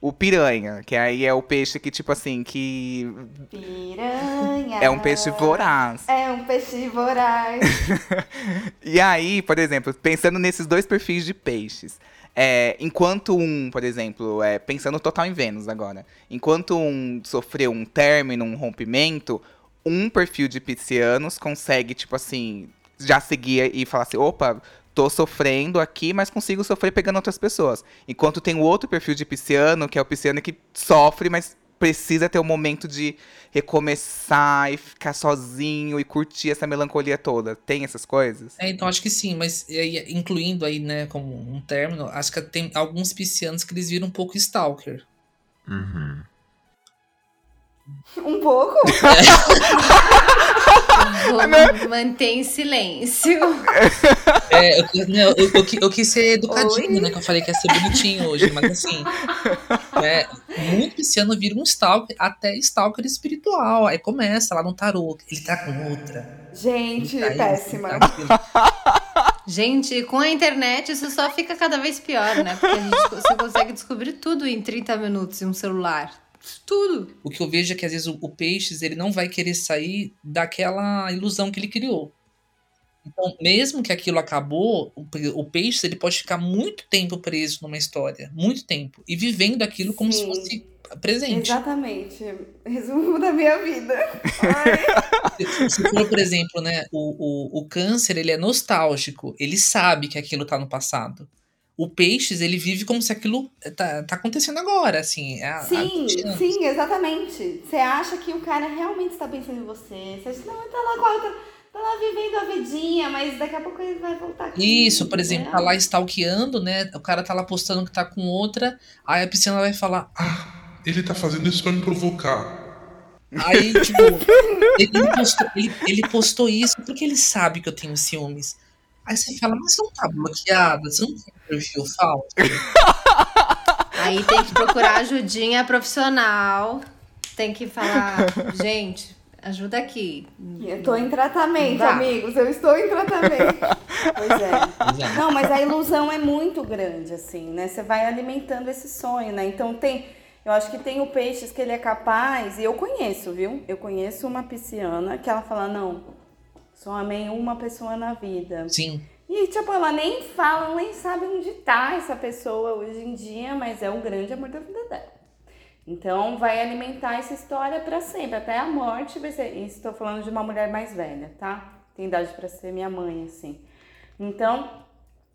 o piranha, que aí é o peixe que, tipo assim, que Piranha. é um peixe voraz. É um peixe voraz. E aí, por exemplo, pensando nesses dois perfis de peixes, é, enquanto um, por exemplo, é, pensando total em Vênus agora, enquanto um sofreu um término, um rompimento, um perfil de piscianos consegue, tipo assim, já seguir e falar assim, opa, tô sofrendo aqui, mas consigo sofrer pegando outras pessoas. Enquanto tem o outro perfil de pisciano, que é o pisciano que sofre, mas precisa ter o momento de recomeçar e ficar sozinho e curtir essa melancolia toda. Tem essas coisas? É, então acho que sim, mas incluindo aí, né, como um término, acho que tem alguns piscianos que eles viram um pouco stalker. Uhum. Um pouco? Vou manter em silêncio. É, eu, não, eu, eu, eu quis ser educadinho, Oi? né? Que eu falei que ia ser bonitinho hoje, mas assim. É, muito pisciano vira um stalker, até stalker espiritual. Aí começa lá no tarô. Ele tá com outra. Gente, tá péssima. ele tá. Gente, com a internet isso só fica cada vez pior, né? Porque a gente, você consegue descobrir tudo em 30 minutos em um celular. Tudo. O que eu vejo é que às vezes o, o Peixes ele não vai querer sair daquela ilusão que ele criou. Então, mesmo que aquilo acabou, o, o Peixes ele pode ficar muito tempo preso numa história, muito tempo, e vivendo aquilo como se Sim. fosse presente. Exatamente. Resumo da minha vida. Se se for, por exemplo, né, o, o, o câncer ele é nostálgico, ele sabe que aquilo tá no passado. O Peixes ele vive como se aquilo tá, tá acontecendo agora, assim. há- há Sim, 20 anos. sim, exatamente. Você acha que o cara realmente está pensando em você. Você acha que não, ele tá lá com a outra, tá lá vivendo a vidinha, mas daqui a pouco ele vai voltar aqui. Isso, por exemplo, tá lá stalkeando, né? O cara tá lá postando que tá com outra, aí a piscina vai falar. Ah, ele tá fazendo isso pra me provocar. Aí, tipo, ele, ele postou, ele- ele postou isso porque ele sabe que eu tenho ciúmes. Aí você fala, mas você não tá bloqueada, você não tem perfil falso. Aí tem que procurar ajudinha profissional. Tem que falar, gente, ajuda aqui. Eu tô em tratamento, Dá. amigos. Eu estou em tratamento. pois é. Pois é. Não, mas a ilusão é muito grande, assim, né? Você vai alimentando esse sonho, né? Então tem. Eu acho que tem o peixes que ele é capaz, e eu conheço, viu? Eu conheço uma pisciana que ela fala, não, só amei uma pessoa na vida. Sim, E, tipo, ela nem fala, nem sabe onde tá essa pessoa hoje em dia, mas é o grande amor da vida dela. Então, vai alimentar essa história pra sempre, até a morte vai ser. Estou falando de uma mulher mais velha, tá? Tem idade pra ser minha mãe, assim. Então,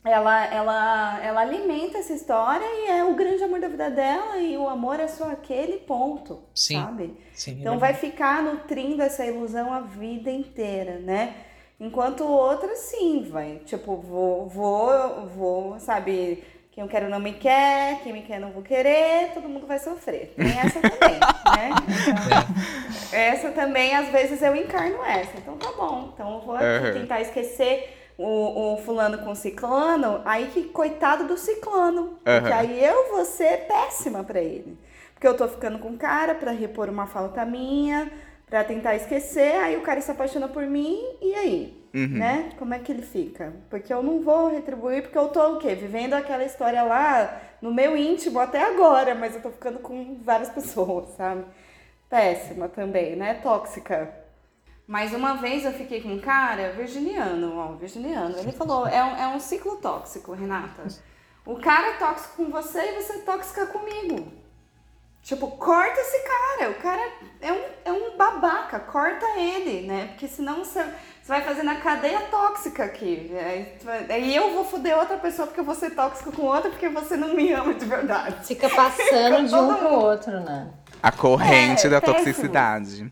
ela, ela, ela alimenta essa história e é o grande amor da vida dela e o amor é só aquele ponto, Sim. sabe? sim. Então é vai ficar nutrindo essa ilusão a vida inteira, né? Enquanto outra, sim, vai. Tipo, vou, vou, vou, sabe? Quem eu quero não me quer, quem me quer não vou querer, todo mundo vai sofrer. Tem essa também, né? Então, essa também, às vezes, eu encarno essa. Então tá bom. Então eu vou aqui Aham. tentar esquecer o, o fulano com o ciclano. Aí que coitado do ciclano. Porque Aham. aí eu vou ser péssima pra ele. Porque eu tô ficando com o cara pra repor uma falta minha, pra tentar esquecer, aí o cara se apaixona por mim, e aí? Uhum. Né? Como é que ele fica? Porque eu não vou retribuir, porque eu tô o quê? Vivendo aquela história lá no meu íntimo até agora, mas eu tô ficando com várias pessoas, sabe? Péssima também, né? Tóxica. Mais uma vez eu fiquei com um cara virginiano, ó, virginiano. Ele falou, é um, é um ciclo tóxico, Renata. O cara é tóxico com você e você é tóxica comigo. Tipo, corta esse cara. O cara é um, é um babaca. Corta ele, né? Porque senão você, você vai fazendo a cadeia tóxica aqui. Vai- aí eu vou foder outra pessoa porque eu vou ser tóxico com outra porque você não me ama de verdade. Fica passando de um Todo pro outro, né? A corrente É, da péssimo. toxicidade.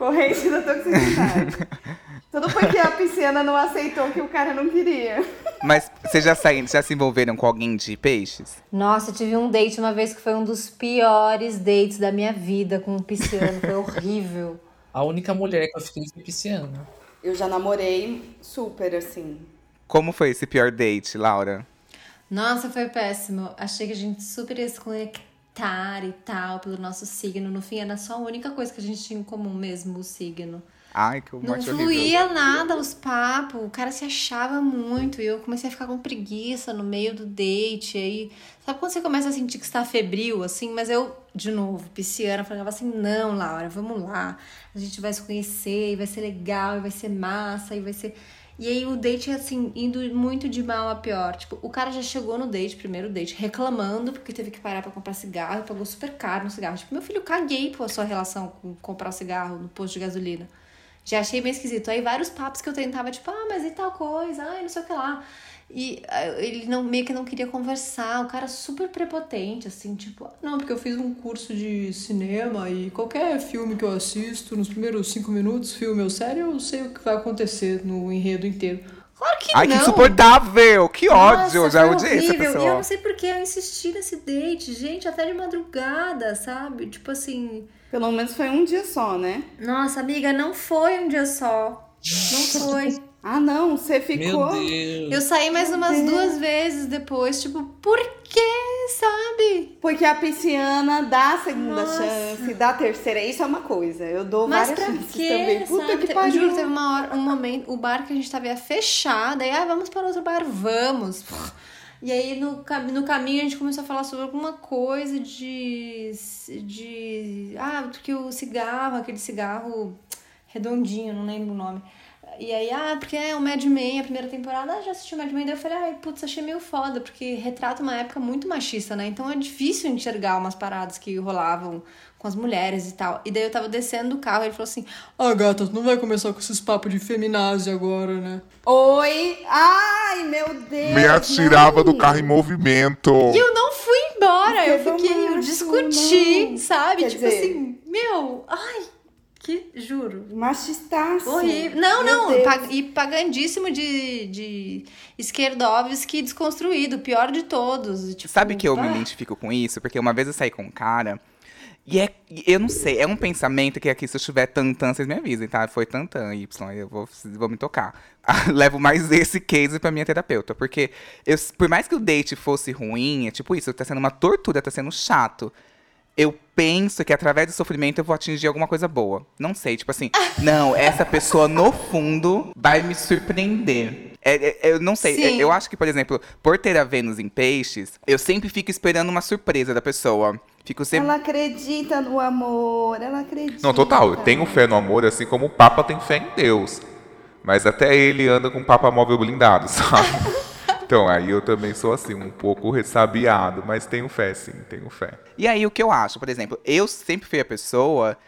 Corrente da toxicidade. Tudo porque a pisciana não aceitou que o cara não queria. Mas vocês já, saíram, já se envolveram com alguém de peixes? Nossa, eu tive um date uma vez que foi um dos piores dates da minha vida com um pisciano. Foi horrível. A única mulher que eu fiquei foi pisciana. Eu já namorei super assim. Como foi esse pior date, Laura? Nossa, foi péssimo. Achei que a gente super ia se conectar Avatar e tal, pelo nosso signo. No fim, era só a única coisa que a gente tinha em comum mesmo, o signo. Ai, que Não morte horrível. fluía nada os papos, o cara se achava muito e eu comecei a ficar com preguiça no meio do date. Aí, sabe quando você começa a sentir que está febril, assim? Mas eu, de novo, pisciana, falava assim: não, Laura, vamos lá, a gente vai se conhecer, e vai ser legal, e vai ser massa, e vai ser. E aí o date, assim, indo muito de mal a pior. Tipo, o cara já chegou no date, primeiro date, reclamando porque teve que parar pra comprar cigarro, pagou super caro no cigarro. Tipo, meu filho, caguei por sua relação com comprar cigarro no posto de gasolina. Já achei bem esquisito. Aí vários papos que eu tentava, tipo, ah, mas e tal coisa, ai, não sei o que lá. E ah, ele não, meio que não queria conversar, o cara super prepotente, assim, tipo, "Ah, não, porque eu fiz um curso de cinema e qualquer filme que eu assisto, nos primeiros cinco minutos, filme ou série, eu sei o que vai acontecer no enredo inteiro. Claro que Ai, não! que insuportável! Que ódio! Nossa, Já odiei essa horrível. E eu pessoa. não sei por que eu insisti nesse date, gente, até de madrugada, sabe? Tipo assim. Pelo menos foi um dia só, né? Nossa, amiga, não foi um dia só. Não foi. Ah, não, você Meu ficou. Deus. Eu saí mais umas Deus. duas vezes depois, tipo, por que, sabe? Porque a pisciana dá a segunda Nossa. chance, dá a terceira. Isso é uma coisa. Eu dou Mas várias pra chances quê, também. Puta sabe? que pariu. Juro, teve uma hora, um momento, o bar que a gente tava ia fechar, daí, ah, vamos para outro bar, vamos. E aí no, cam- no caminho a gente começou a falar sobre alguma coisa de. de. Ah, porque o cigarro, aquele cigarro redondinho, não lembro o nome. E aí, ah, porque é o Mad Men, a primeira temporada, ah, já assisti o Mad Men, daí eu falei, ai, putz, achei meio foda, porque retrata uma época muito machista, né? Então é difícil enxergar umas paradas que rolavam com as mulheres e tal. E daí eu tava descendo do carro e ele falou assim: Ah, gata, tu não vai começar com esses papos de feminazia agora, né? Oi! Ai, meu Deus! Me atirava não. do carro em movimento. E eu não fui embora, eu fiquei, eu discuti, não. sabe? Quer tipo dizer- assim, meu, ai, que juro. Machistaço. Horrível. Não, Meu não, Deus. e pagandíssimo de, de Skerdovski desconstruído, pior de todos. Tipo, Sabe que eu me ah. identifico com isso? Porque uma vez eu saí com um cara. E é, eu não sei, é um pensamento que aqui, se eu tiver tantã, vocês me avisem, tá? Foi tantã, Y, eu vou, vou me tocar. Levo mais esse case pra minha terapeuta. Porque eu, por mais que o date fosse ruim, é tipo isso, tá sendo uma tortura, tá sendo chato. Eu penso que através do sofrimento eu vou atingir alguma coisa boa. Não sei, tipo assim, não, essa pessoa no fundo vai me surpreender. É, é, eu não sei, é, eu acho que, por exemplo, por ter a Vênus em peixes, eu sempre fico esperando uma surpresa da pessoa. Fico sempre. Ela acredita no amor, ela acredita. Não, total. Eu tenho fé no amor, assim como o Papa tem fé em Deus. Mas até ele anda com o Papa móvel blindado, sabe? Então, aí eu também sou assim, um pouco ressabiado, mas tenho fé, sim, tenho fé. E aí, o que eu acho, por exemplo, eu sempre fui a pessoa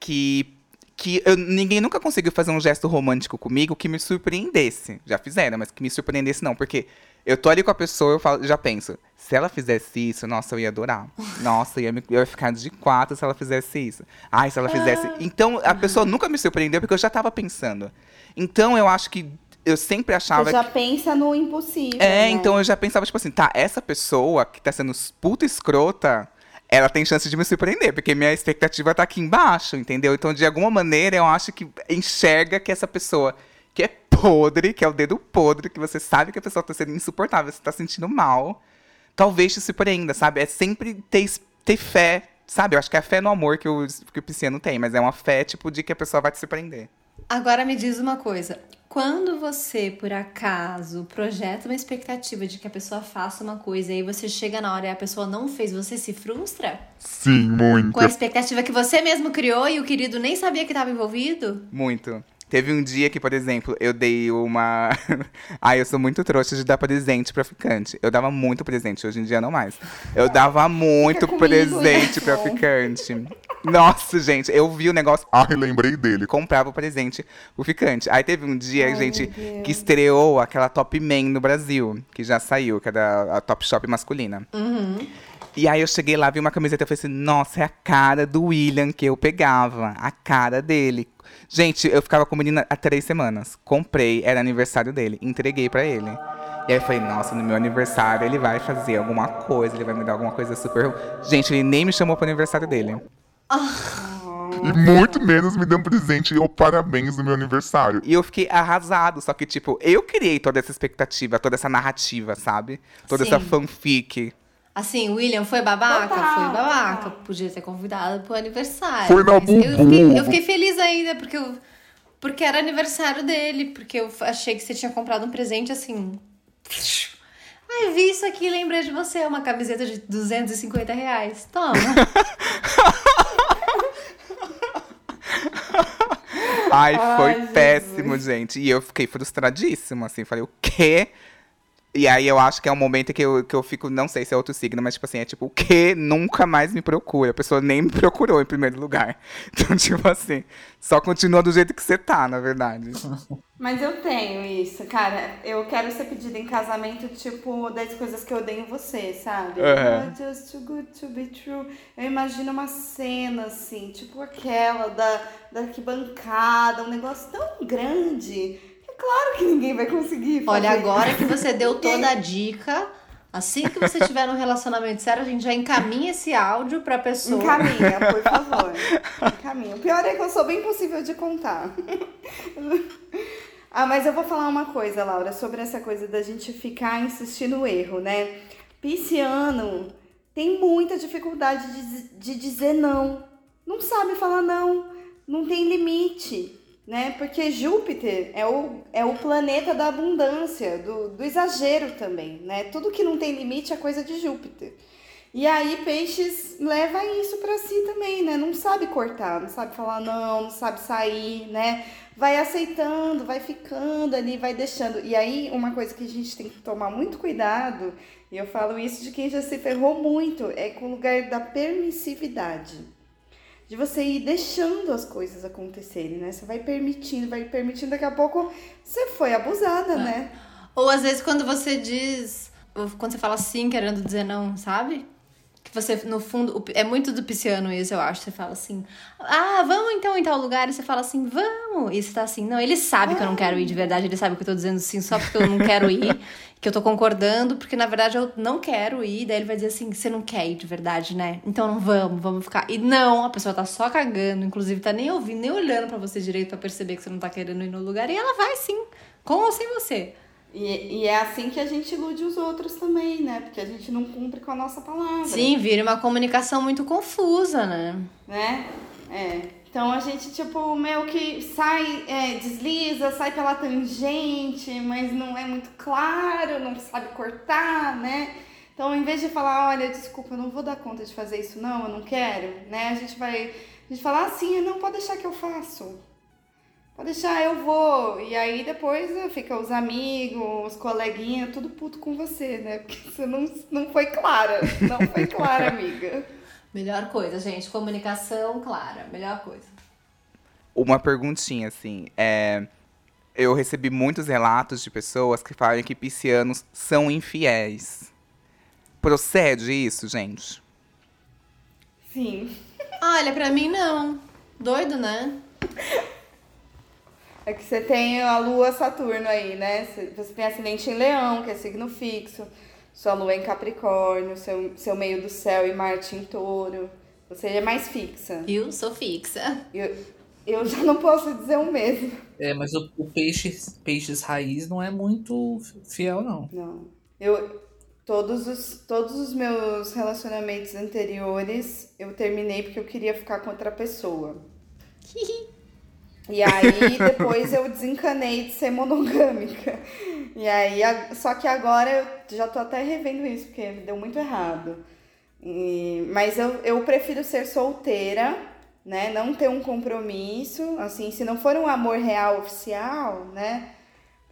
que. que eu- ninguém nunca conseguiu fazer um gesto romântico comigo que me surpreendesse. Já fizeram, mas que me surpreendesse não. Porque eu tô ali com a pessoa eu falo- já penso, se ela fizesse isso, nossa, eu ia adorar. Nossa, eu ia, me- eu ia ficar de quatro se ela fizesse isso. Ai, se ela fizesse. Então, a pessoa nunca me surpreendeu porque eu já tava pensando. Então, eu acho que. Eu sempre achava Você já pensa no impossível. é, né? então eu já pensava, tipo assim, tá, essa pessoa que tá sendo puta escrota, ela tem chance de me surpreender, porque minha expectativa tá aqui embaixo, entendeu? Então, de alguma maneira, eu acho que enxerga que essa pessoa que é podre, que é o dedo podre, que você sabe que a pessoa tá sendo insuportável, você tá sentindo mal, talvez te surpreenda, sabe? É sempre ter, ter fé, sabe? Eu acho que é a fé no amor que o, que o pisciano tem, mas é uma fé, tipo, de que a pessoa vai te surpreender. Agora me diz uma coisa. Quando você, por acaso, projeta uma expectativa de que a pessoa faça uma coisa e aí você chega na hora e a pessoa não fez, você se frustra? Sim, muito. Com a expectativa que você mesmo criou e o querido nem sabia que estava envolvido? Muito. Teve um dia que, por exemplo, eu dei uma. Ai, eu sou muito trouxa de dar presente pra ficante. Eu dava muito presente, hoje em dia não mais. Eu dava muito comigo presente pra ficante. Nossa, gente, eu vi o negócio. Ai, lembrei dele. Comprava o presente pro ficante. Aí teve um dia, Ai, gente, que estreou aquela Top Man no Brasil, que já saiu, que é da a Top Shop masculina. E aí eu cheguei lá, vi uma camiseta e falei assim, nossa, é a cara do William que eu pegava. A cara dele. Gente, eu ficava com a menina há três semanas. Comprei, era aniversário dele, entreguei pra ele. E aí eu falei, nossa, no meu aniversário ele vai fazer alguma coisa, ele vai me dar alguma coisa super. Gente, ele nem me chamou pro aniversário dele. E muito menos me deu um presente ou parabéns no meu aniversário. E eu fiquei arrasado. Só que, tipo, eu criei toda essa expectativa, toda essa narrativa, sabe? Toda essa Sim. fanfic. Assim, o William foi babaca? Total, foi babaca. Podia ter convidado pro aniversário. Foi na mas eu, fiquei, eu fiquei feliz ainda, porque, eu, porque era aniversário dele. Porque eu achei que você tinha comprado um presente assim. Ai, vi isso aqui e lembrei de você. Uma camiseta de 250 reais. Toma. Ai, foi Ai, Jesus. péssimo, gente. E eu fiquei frustradíssimo, assim. Falei, o quê? E aí eu acho que é um momento que eu, que eu fico, não sei se é outro signo, mas tipo assim, é tipo, o quê? Nunca mais me procura. A pessoa nem me procurou em primeiro lugar. Então, tipo assim, só continua do jeito que você tá, na verdade. Mas eu tenho isso, cara. Eu quero ser pedida em casamento, tipo, das coisas que eu odeio em você, sabe? Aham. Oh, just too good to be true. Eu imagino uma cena, assim, tipo aquela da, da arquibancada, um negócio tão grande. Claro que ninguém vai conseguir fazer. Olha, agora que você deu toda a dica, assim que você tiver num relacionamento sério, a gente já encaminha esse áudio pra pessoa. Encaminha, por favor. Encaminha. O pior é que eu sou bem possível de contar. ah, mas eu vou falar uma coisa, Laura, sobre essa coisa da gente ficar insistindo no erro, né? Pisciano tem muita dificuldade de, de dizer não. Não sabe falar não. Não tem limite, né? Porque Júpiter é o, é o planeta da abundância, do, do exagero também, né? Tudo que não tem limite é coisa de Júpiter. E aí, peixes leva isso pra si também, né? Não sabe cortar, não sabe falar não, não sabe sair, né? Vai aceitando, vai ficando ali, vai deixando. E aí, uma coisa que a gente tem que tomar muito cuidado, e eu falo isso de quem já se ferrou muito, é com o lugar da permissividade. De você ir deixando as coisas acontecerem, né? Você vai permitindo, vai permitindo, daqui a pouco você foi abusada, né? Ou às vezes quando você diz, quando você fala sim querendo dizer não, sabe? Que você, no fundo, é muito do pisciano isso, eu acho. Você fala assim, ah, vamos então em tal lugar. E você fala assim, vamos. E você tá assim, não, ele sabe que eu não quero ir de verdade, ele sabe que eu tô dizendo sim só porque eu não quero ir, que eu tô concordando, porque na verdade eu não quero ir. Daí ele vai dizer assim, você não quer ir de verdade, né? Então não vamos, vamos ficar. E não, a pessoa tá só cagando, inclusive tá nem ouvindo, nem olhando pra você direito pra perceber que você não tá querendo ir no lugar. E ela vai sim, com ou sem você. E, e é assim que a gente ilude os outros também, né? Porque a gente não cumpre com a nossa palavra. Sim, vira uma comunicação muito confusa, né? né? É. Então a gente, tipo, meio que sai, é, desliza, sai pela tangente, mas não é muito claro, não sabe cortar, né? Então, em vez de falar, olha, desculpa, eu não vou dar conta de fazer isso, não, eu não quero, né? A gente vai. A gente fala assim, não pode deixar que eu faço. Pode deixar, eu vou. E aí depois né, fica os amigos, os coleguinhas, tudo puto com você, né? Porque você não, não foi clara. Não foi clara, amiga. Melhor coisa, gente. Comunicação clara. Melhor coisa. Uma perguntinha, assim. É, eu recebi muitos relatos de pessoas que falam que piscianos são infiéis. Procede isso, gente? Sim. Olha, pra mim não. Doido, né? É que você tem a lua Saturno aí, né? Você tem ascendente em Leão, que é signo fixo. Sua lua em Capricórnio, seu, seu meio do céu e Marte em Touro. Você é mais fixa. Eu sou fixa. Eu, eu já não posso dizer o mesmo. É, mas o, o peixe, peixes raiz não é muito fiel, não. Não. Eu, todos, os, todos os meus relacionamentos anteriores, eu terminei porque eu queria ficar com outra pessoa. E aí depois eu desencanei de ser monogâmica. E aí, só que agora eu já tô até revendo isso, porque deu muito errado. E- mas eu, eu prefiro ser solteira, né? Não ter um compromisso. Assim, se não for um amor real oficial, né?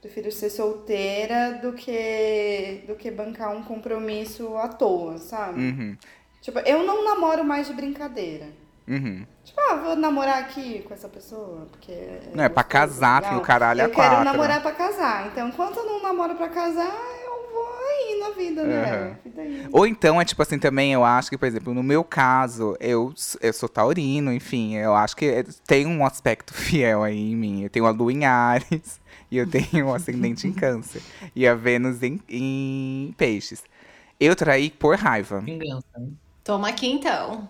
Prefiro ser solteira do que, do que bancar um compromisso à toa, sabe? Uhum. Tipo, eu não namoro mais de brincadeira. Uhum. Tipo, ah, vou namorar aqui com essa pessoa, porque... Não, é pra casar, filho, caralho, é Eu quero quatro. namorar pra casar. Então, enquanto eu não namoro pra casar, eu vou aí na vida, né? Aí. Ou então, é tipo assim, também eu acho que, por exemplo, no meu caso, eu, eu sou taurino, enfim, eu acho que é- tem um aspecto fiel aí em mim. Eu tenho a lua em Ares e eu tenho o ascendente em câncer. E a Vênus em, em peixes. Eu traí por raiva. Vingança, né? Toma aqui então.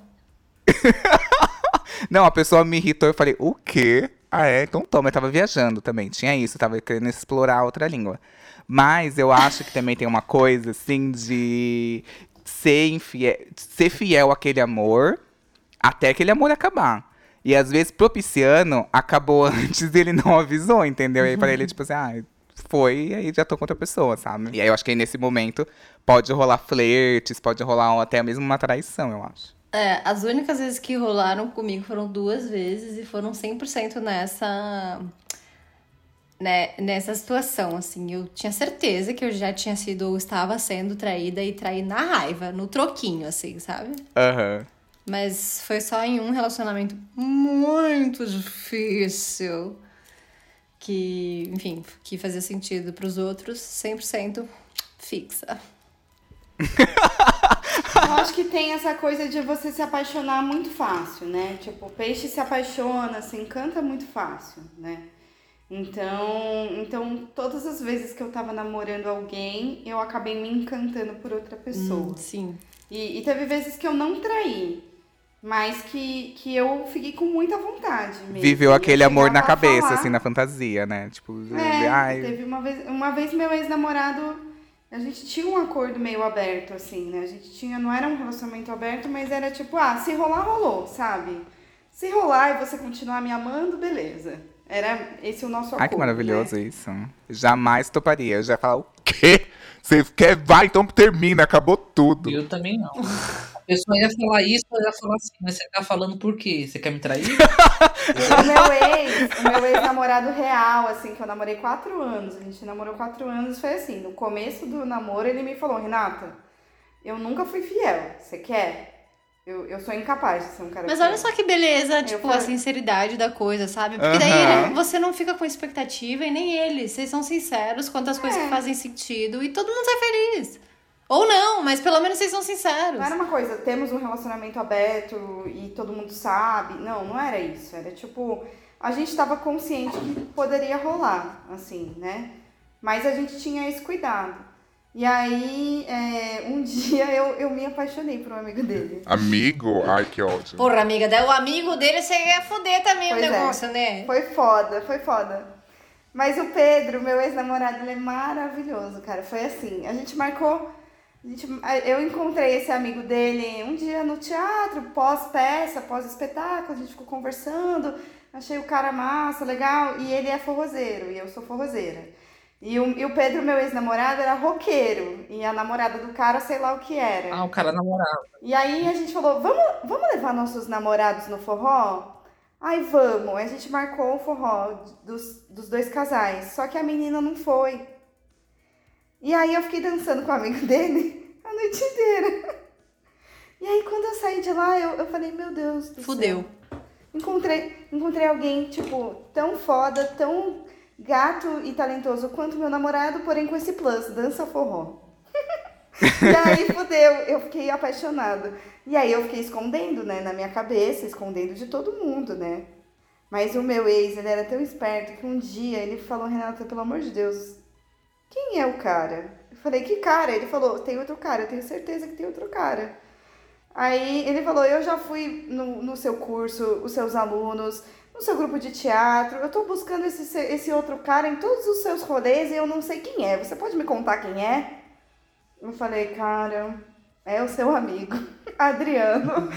Não, a pessoa me irritou, eu falei, o quê? Ah, é? Então toma, eu tava viajando também, tinha isso, eu tava querendo explorar outra língua. Mas eu acho que também tem uma coisa, assim, de ser, infiel, ser fiel àquele amor até aquele amor acabar. E às vezes, propiciando, acabou antes e ele não avisou, entendeu? E aí pra ele, tipo assim, ah, foi, e aí já tô com outra pessoa, sabe? E aí eu acho que nesse momento pode rolar flertes, pode rolar até mesmo uma traição, eu acho. É, as únicas vezes que rolaram comigo foram duas vezes e foram 100% nessa né, nessa situação, assim, eu tinha certeza que eu já tinha sido ou estava sendo traída e traí na raiva, no troquinho, assim, sabe? Aham. Mas foi só em um relacionamento muito difícil que, enfim, que fazia sentido pros outros, 100% fixa. Eu acho que tem essa coisa de você se apaixonar muito fácil, né? Tipo, o peixe se apaixona, se encanta muito fácil, né? Então, então todas as vezes que eu tava namorando alguém, eu acabei me encantando por outra pessoa. Hum, sim. E, e teve vezes que eu não traí, mas que, que eu fiquei com muita vontade mesmo. Viveu Eu aquele amor na cabeça, falar- assim, na fantasia, né? Tipo, É, ai, teve uma vez, uma vez meu ex-namorado, a gente tinha um acordo meio aberto, assim, né? A gente tinha, não era um relacionamento aberto, mas era tipo, ah, se rolar, rolou, sabe? Se rolar e você continuar me amando, beleza. Era esse o nosso acordo. ai que maravilhoso né? isso. Jamais toparia. Eu já ia falar, o Quê? Você quer? Vai, então termina, acabou tudo. Eu também não. A pessoa ia falar isso, eu ia falar assim, mas você tá falando por quê? Você quer me trair? O meu ex, o meu ex-namorado real, assim, que eu namorei quatro anos. A gente namorou quatro anos, foi assim. No começo do namoro, ele me falou, Renata, eu nunca fui fiel. Você quer? Eu, eu sou incapaz de ser um cara Mas olha só que beleza, tipo, a falei- sinceridade da coisa, sabe? Porque daí né, você não fica com expectativa e nem ele. Vocês são sinceros quanto às coisas É. que fazem sentido e todo mundo sai feliz. Ou não, mas pelo menos vocês são sinceros. Não era uma coisa, temos um relacionamento aberto e todo mundo sabe. Não, não era isso. Era tipo, a gente tava consciente que poderia rolar, assim, né? Mas a gente tinha esse cuidado. E aí, é, um dia eu, eu me apaixonei por um amigo dele. Amigo? Ai, que ótimo. Porra, amiga, daí o amigo dele você ia foder também Pois o é. negócio, né? Foi foda, foi foda. Mas o Pedro, meu ex-namorado, ele é maravilhoso, cara. Foi assim, a gente marcou. Gente- eu encontrei esse amigo dele um dia no teatro, pós-peça, pós-espetáculo, a gente ficou conversando, achei o cara massa, legal, e ele é forrozeiro, e eu sou forrozeira. E o, e o Pedro, meu ex-namorado, era roqueiro, e a namorada do cara, sei lá o que era. Ah, o cara namorava. E aí a gente falou, vamos, vamos levar nossos namorados no forró? Ai, vamos. Aí a gente marcou o forró dos, dos dois casais. Só que a menina não foi. E aí eu fiquei dançando com o amigo dele a noite inteira. E aí quando eu saí de lá, eu, eu falei, meu Deus do Fudeu. céu. Encontrei, encontrei alguém, tipo, tão foda, tão gato e talentoso quanto meu namorado, porém com esse plus, dança forró. E aí, fudeu, eu fiquei apaixonada. E aí eu fiquei escondendo, né, na minha cabeça, escondendo de todo mundo, né? Mas o meu ex, ele era tão esperto que um dia ele falou, Renata, pelo amor de Deus, quem é o cara? Eu falei, que cara? Ele falou, tem outro cara, eu tenho certeza que tem outro cara. Aí ele falou, eu já fui no, no seu curso, os seus alunos, no seu grupo de teatro, eu tô buscando esse, se- esse outro cara em todos os seus rolês e eu não sei quem é. Você pode me contar quem é? Eu falei, cara, é o seu amigo, Adriano.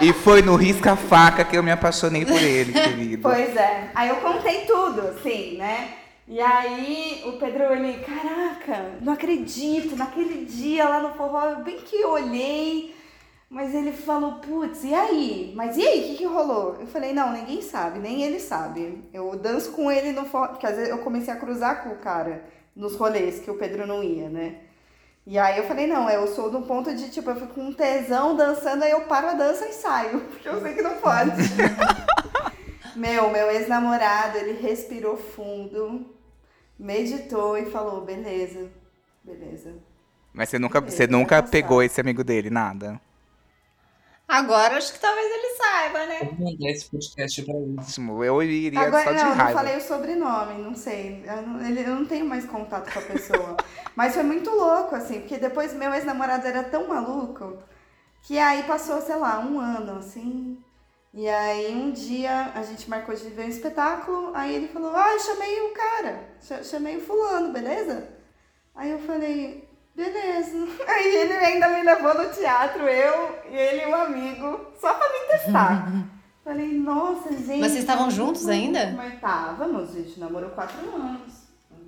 E foi no risca-faca que eu me apaixonei por ele, querido. Pois é. Aí eu contei tudo, assim, né? E aí o Pedro, ele, caraca, não acredito, naquele dia lá no forró, eu bem que olhei, mas ele falou, putz, e aí? Mas e aí, o que, que rolou? Eu falei, não, ninguém sabe, nem ele sabe. Eu danço com ele no forró, porque às vezes eu comecei a cruzar com o cara nos rolês que o Pedro não ia, né? E aí eu falei, não, eu sou do ponto de, tipo, eu fico com um tesão dançando, aí eu paro a dança e saio, porque eu sei que não pode. meu, meu ex-namorado, ele respirou fundo, meditou e falou, beleza, beleza. Mas você nunca, Ele você nunca pegou esse amigo dele, nada. Agora acho que talvez ele saiba, né? Vou mandar esse podcast pra ele. Ótimo, Eu iria Agora, só de não, não raiva. falei o sobrenome, não sei. Eu não, ele- eu não tenho mais contato com a pessoa. Mas foi muito louco, assim, porque depois meu ex-namorado era tão maluco que aí passou, sei lá, um ano, assim. E aí um dia a gente marcou de ver um espetáculo, aí ele falou, ah, eu chamei o cara, cha- chamei o fulano, beleza? Aí eu falei, Beleza. Aí ele ainda me levou no teatro, eu e ele e um amigo, só pra me testar. Falei, nossa, gente. Mas vocês estavam juntos ainda? Mas estávamos, a gente namorou quatro anos.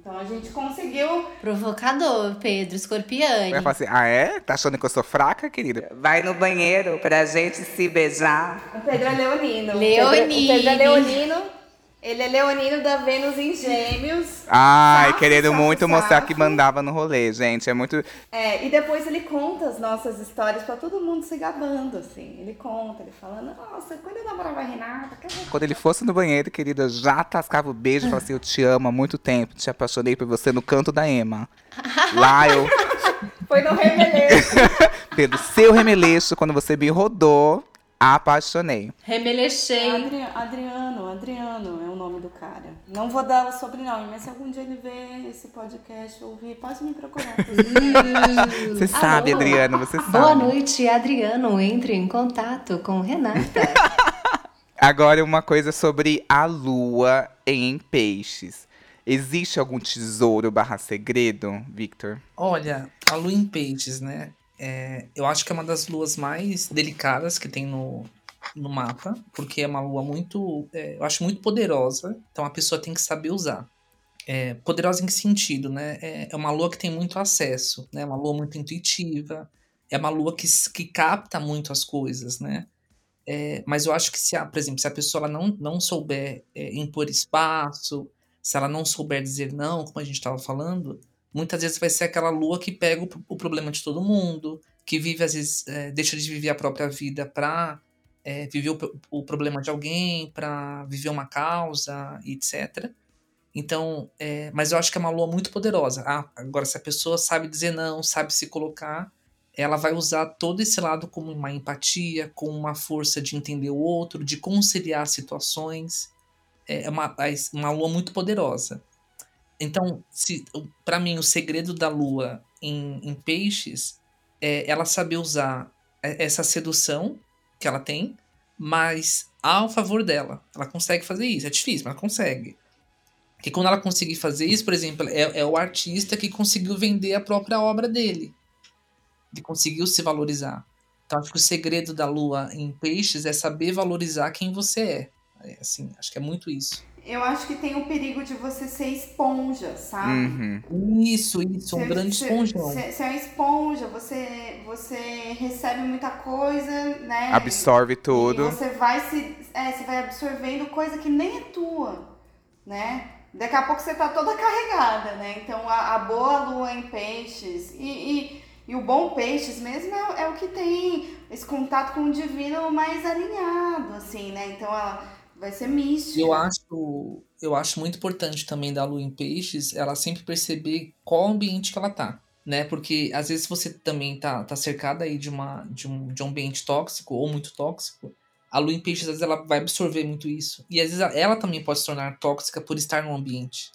Então a gente conseguiu. Provocador, Pedro Scorpiani. Vai falar assim, ah é? Tá achando que eu sou fraca, querida? Vai no banheiro pra gente se beijar. O Pedro é leonino. Leonino. O Pedro é leonino. Ele é leonino da Vênus em Gêmeos. Ai, querendo muito mostrar que mandava no rolê, gente. É muito. É, e depois ele conta as nossas histórias pra todo mundo se gabando, assim. Ele conta, ele fala, nossa, quando eu namorava a Renata, que Quando ele fosse no banheiro, querida, já tascava o beijo e falava assim: Eu te amo há muito tempo. Te apaixonei por você no canto da Ema. Lá eu, foi no remeleixo. pelo seu remeleixo, quando você me rodou, apaixonei. Remelechei. Adri- Adriano, Adriano é o nome do cara. Não vou dar o sobrenome, mas se algum dia ele ver esse podcast ouvir, pode me procurar. Você sabe, Alô? Adriano, você sabe. Boa noite, Adriano. Entre em contato com Renata. Agora uma coisa sobre a lua em peixes. Existe algum tesouro barra segredo, Victor? Olha, a lua em peixes, né? É, eu acho que é uma das luas mais delicadas que tem no, no mapa, porque é uma lua muito, é, eu acho muito poderosa, então a pessoa tem que saber usar. É, poderosa em que sentido, né? É, é uma lua que tem muito acesso, né? É uma lua muito intuitiva, é uma lua que, que capta muito as coisas, né? É, mas eu acho que se, por exemplo, se a pessoa não, não souber é, impor espaço, se ela não souber dizer não, como a gente estava falando, muitas vezes vai ser aquela lua que pega o, o problema de todo mundo, que vive, às vezes, é, deixa de viver a própria vida para viver o, o problema de alguém, para viver uma causa, etc. Então, é, mas eu acho que é uma lua muito poderosa. Ah, agora, se a pessoa sabe dizer não, sabe se colocar, ela vai usar todo esse lado como uma empatia, como uma força de entender o outro, de conciliar situações. É uma, uma lua muito poderosa. Então, se para mim o segredo da lua em, em peixes é ela saber usar essa sedução que ela tem, mas ao favor dela. Ela consegue fazer isso. É difícil, mas ela consegue. Porque quando ela conseguir fazer isso, por exemplo, é, é o artista que conseguiu vender a própria obra dele. Ele conseguiu se valorizar. Então, acho que o segredo da lua em peixes é saber valorizar quem você é. É, assim, acho que é muito isso. Eu acho que tem o perigo de você ser esponja, sabe? Uhum. Isso, isso, um Você- grande esponjão. Você é uma esponja, você, você recebe muita coisa, né? Absorve E tudo. você vai se. É, você vai absorvendo coisa que nem é tua, né? Daqui a pouco você tá toda carregada, né? Então a, a boa lua em peixes e, e, e o bom peixes mesmo é, é o que tem esse contato com o divino mais alinhado, assim, né? Então ela vai ser mística. Eu acho, eu acho muito importante também da lua em peixes, ela sempre perceber qual ambiente que ela tá, né? Porque às vezes você também tá, tá cercada aí de, uma, de, um, de um ambiente tóxico ou muito tóxico, a lua em peixes às vezes ela vai absorver muito isso. E às vezes ela também pode se tornar tóxica por estar num ambiente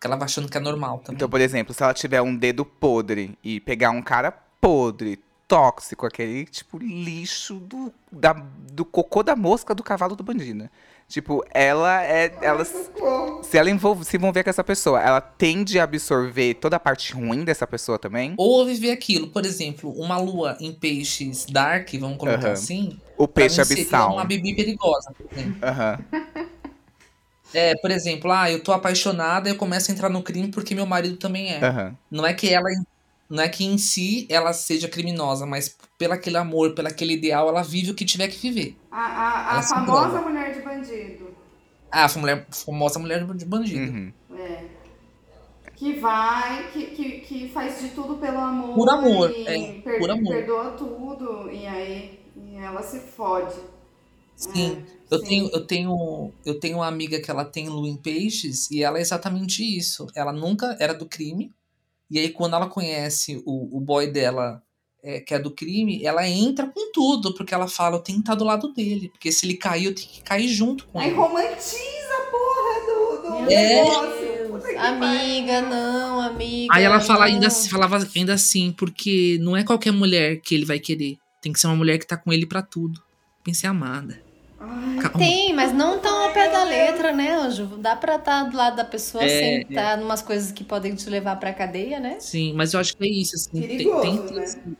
que ela vai achando que é normal também. Então, por exemplo, se ela tiver um dedo podre e pegar um cara podre, tóxico, aquele tipo lixo do, da, do cocô da mosca do cavalo do bandido. Tipo, ela é. Ela, se ela envolve, se envolver com essa pessoa, ela tende a absorver toda a parte ruim dessa pessoa também. Ou viver aquilo, por exemplo, uma lua em peixes dark, vamos colocar Aham. assim, O peixe abissal. uma bebê perigosa, por exemplo. Aham. É, por exemplo, ah, eu tô apaixonada e eu começo a entrar no crime porque meu marido também é. Aham. Não é que ela não é que em si ela seja criminosa, mas pelo aquele amor, pelo aquele ideal, ela vive o que tiver que viver. A, a, a famosa prova. mulher de bandido. Ah, a mulher, famosa mulher de bandido. Uhum. É. Que vai, que, que, que faz de tudo pelo amor. Por amor, e é, per- por amor. Perdoa tudo. E aí e ela se fode. Sim. É, Eu sim. tenho, eu tenho, eu tenho uma amiga que ela tem lua em peixes e ela é exatamente isso. Ela nunca era do crime. E aí, quando ela conhece o, o boy dela, é, que é do crime, ela entra com tudo, porque ela fala, eu tenho que estar do lado dele. Porque se ele cair, eu tenho que cair junto com Aí ele. romantiza a porra do, do É. negócio. Amiga, não, amiga. Aí ela fala não. ainda, falava ainda assim, porque não é qualquer mulher que ele vai querer. Tem que ser uma mulher que tá com ele pra tudo. Tem que ser amada. Calma. Tem, mas não tão ao pé da letra, né, Anjo? Dá pra estar do lado da pessoa É, sem estar numas coisas que podem te levar pra cadeia, né? Sim, mas eu acho que é isso, assim. tem- Perigoso, tem, que- né? Perigoso.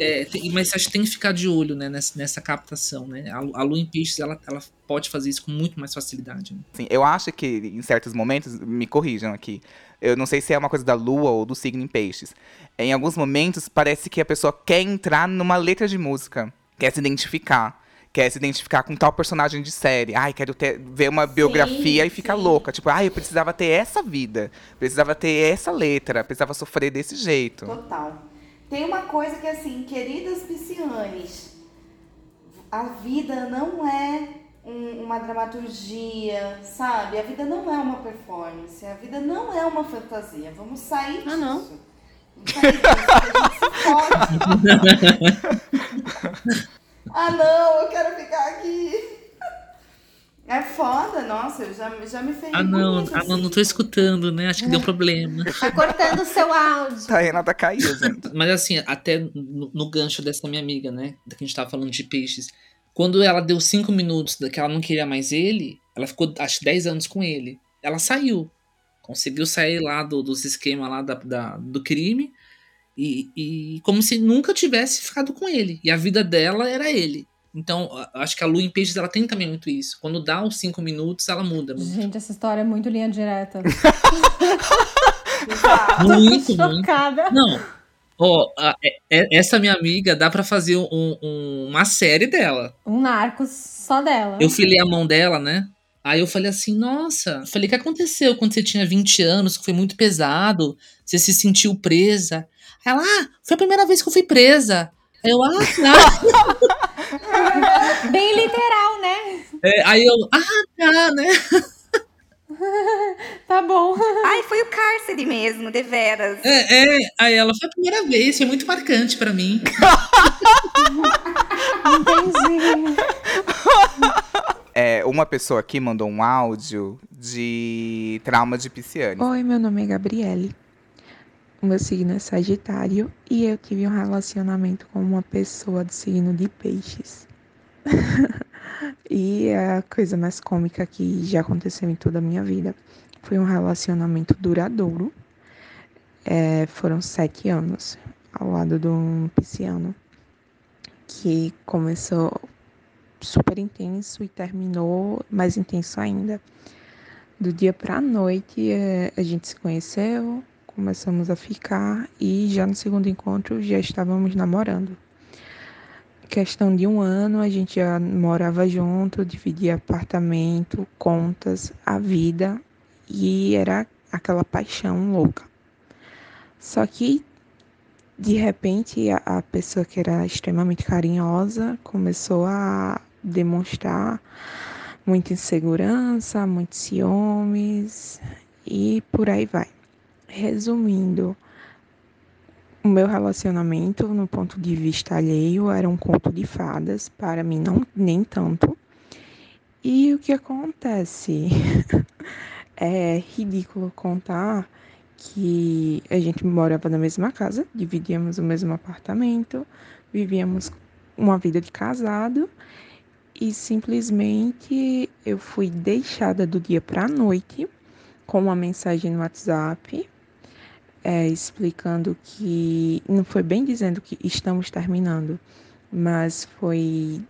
É, tem- mas acho que tem que ficar de olho, né, nessa, nessa captação, né? A, a lua em peixes, ela, ela pode fazer isso com muito mais facilidade. Né? Assim, eu acho que em certos momentos, me corrijam aqui, eu não sei se é uma coisa da lua ou do signo em peixes. Em alguns momentos, parece que a pessoa quer entrar numa letra de música, quer se identificar. Quer se identificar com tal personagem de série. Ai, quero ter, ver uma biografia e ficar sim. louca. Tipo, ai, eu precisava ter essa vida. Precisava ter essa letra. Precisava sofrer desse jeito. Total. Tem uma coisa que assim, queridas piscianes, a vida não é um- uma dramaturgia, sabe? A vida não é uma performance, a vida não é uma fantasia. Vamos sair disso. Ah, não? Vamos sair disso, a gente se fode. ah, não, eu quero ficar aqui. É foda, nossa, eu já, já me feri Ah, não, muito, ah, não, não assim. tô escutando, né? Acho que deu problema. Tá cortando o seu áudio. A Renata caiu, gente. Mas assim, até no, no gancho dessa minha amiga, né? Da que a gente tava falando de peixes. Quando ela deu cinco minutos que ela não queria mais ele, ela ficou, acho, 10 anos com ele. Ela saiu. Conseguiu sair lá do, dos esquemas lá da, da- do crime. E, e como se nunca tivesse ficado com ele. E a vida dela era ele. Então, acho que a Lu em Peixes ela tem também muito isso. Quando dá os cinco minutos, ela muda. Gente, essa história é muito linha direta. Muito, muito. Chocada. Não. Ó, a- é- essa minha amiga dá pra fazer um- um- uma série dela. Um Narcos só dela. Eu filei a mão dela, né? Aí eu falei assim, nossa, eu falei, o que aconteceu quando você tinha 20 anos, que foi muito pesado, você se sentiu presa? Ela, ah, foi a primeira vez que eu fui presa. Aí Eu, ah, tá. Bem literal, né? É, aí eu, ah, tá, né? Tá bom. Ai, foi o cárcere mesmo, deveras. É, é. Aí ela, foi a primeira vez, foi muito marcante pra mim. Entendi. É, uma pessoa aqui mandou um áudio de trauma de pisciane. Oi, meu nome é Gabriele. O meu signo é Sagitário e eu tive um relacionamento com uma pessoa do signo de Peixes. e a coisa mais cômica que já aconteceu em toda a minha vida foi um relacionamento duradouro. É, foram sete anos ao lado de um pisciano que começou super intenso e terminou mais intenso ainda. Do dia pra noite eh, a gente se conheceu, começamos a ficar e já no segundo encontro já estávamos namorando. Questão de um ano a gente já morava junto, dividia apartamento, contas, a vida e era aquela paixão louca. Só que de repente a, a pessoa que era extremamente carinhosa começou a demonstrar muita insegurança, muitos ciúmes e por aí vai. Resumindo, o meu relacionamento, no ponto de vista alheio, era um conto de fadas, para mim não nem tanto. E o que acontece? é ridículo contar que a gente morava na mesma casa, dividíamos o mesmo apartamento, vivíamos uma vida de casado e simplesmente eu fui deixada do dia para a noite com uma mensagem no WhatsApp é, explicando que não foi bem dizendo que estamos terminando, mas foi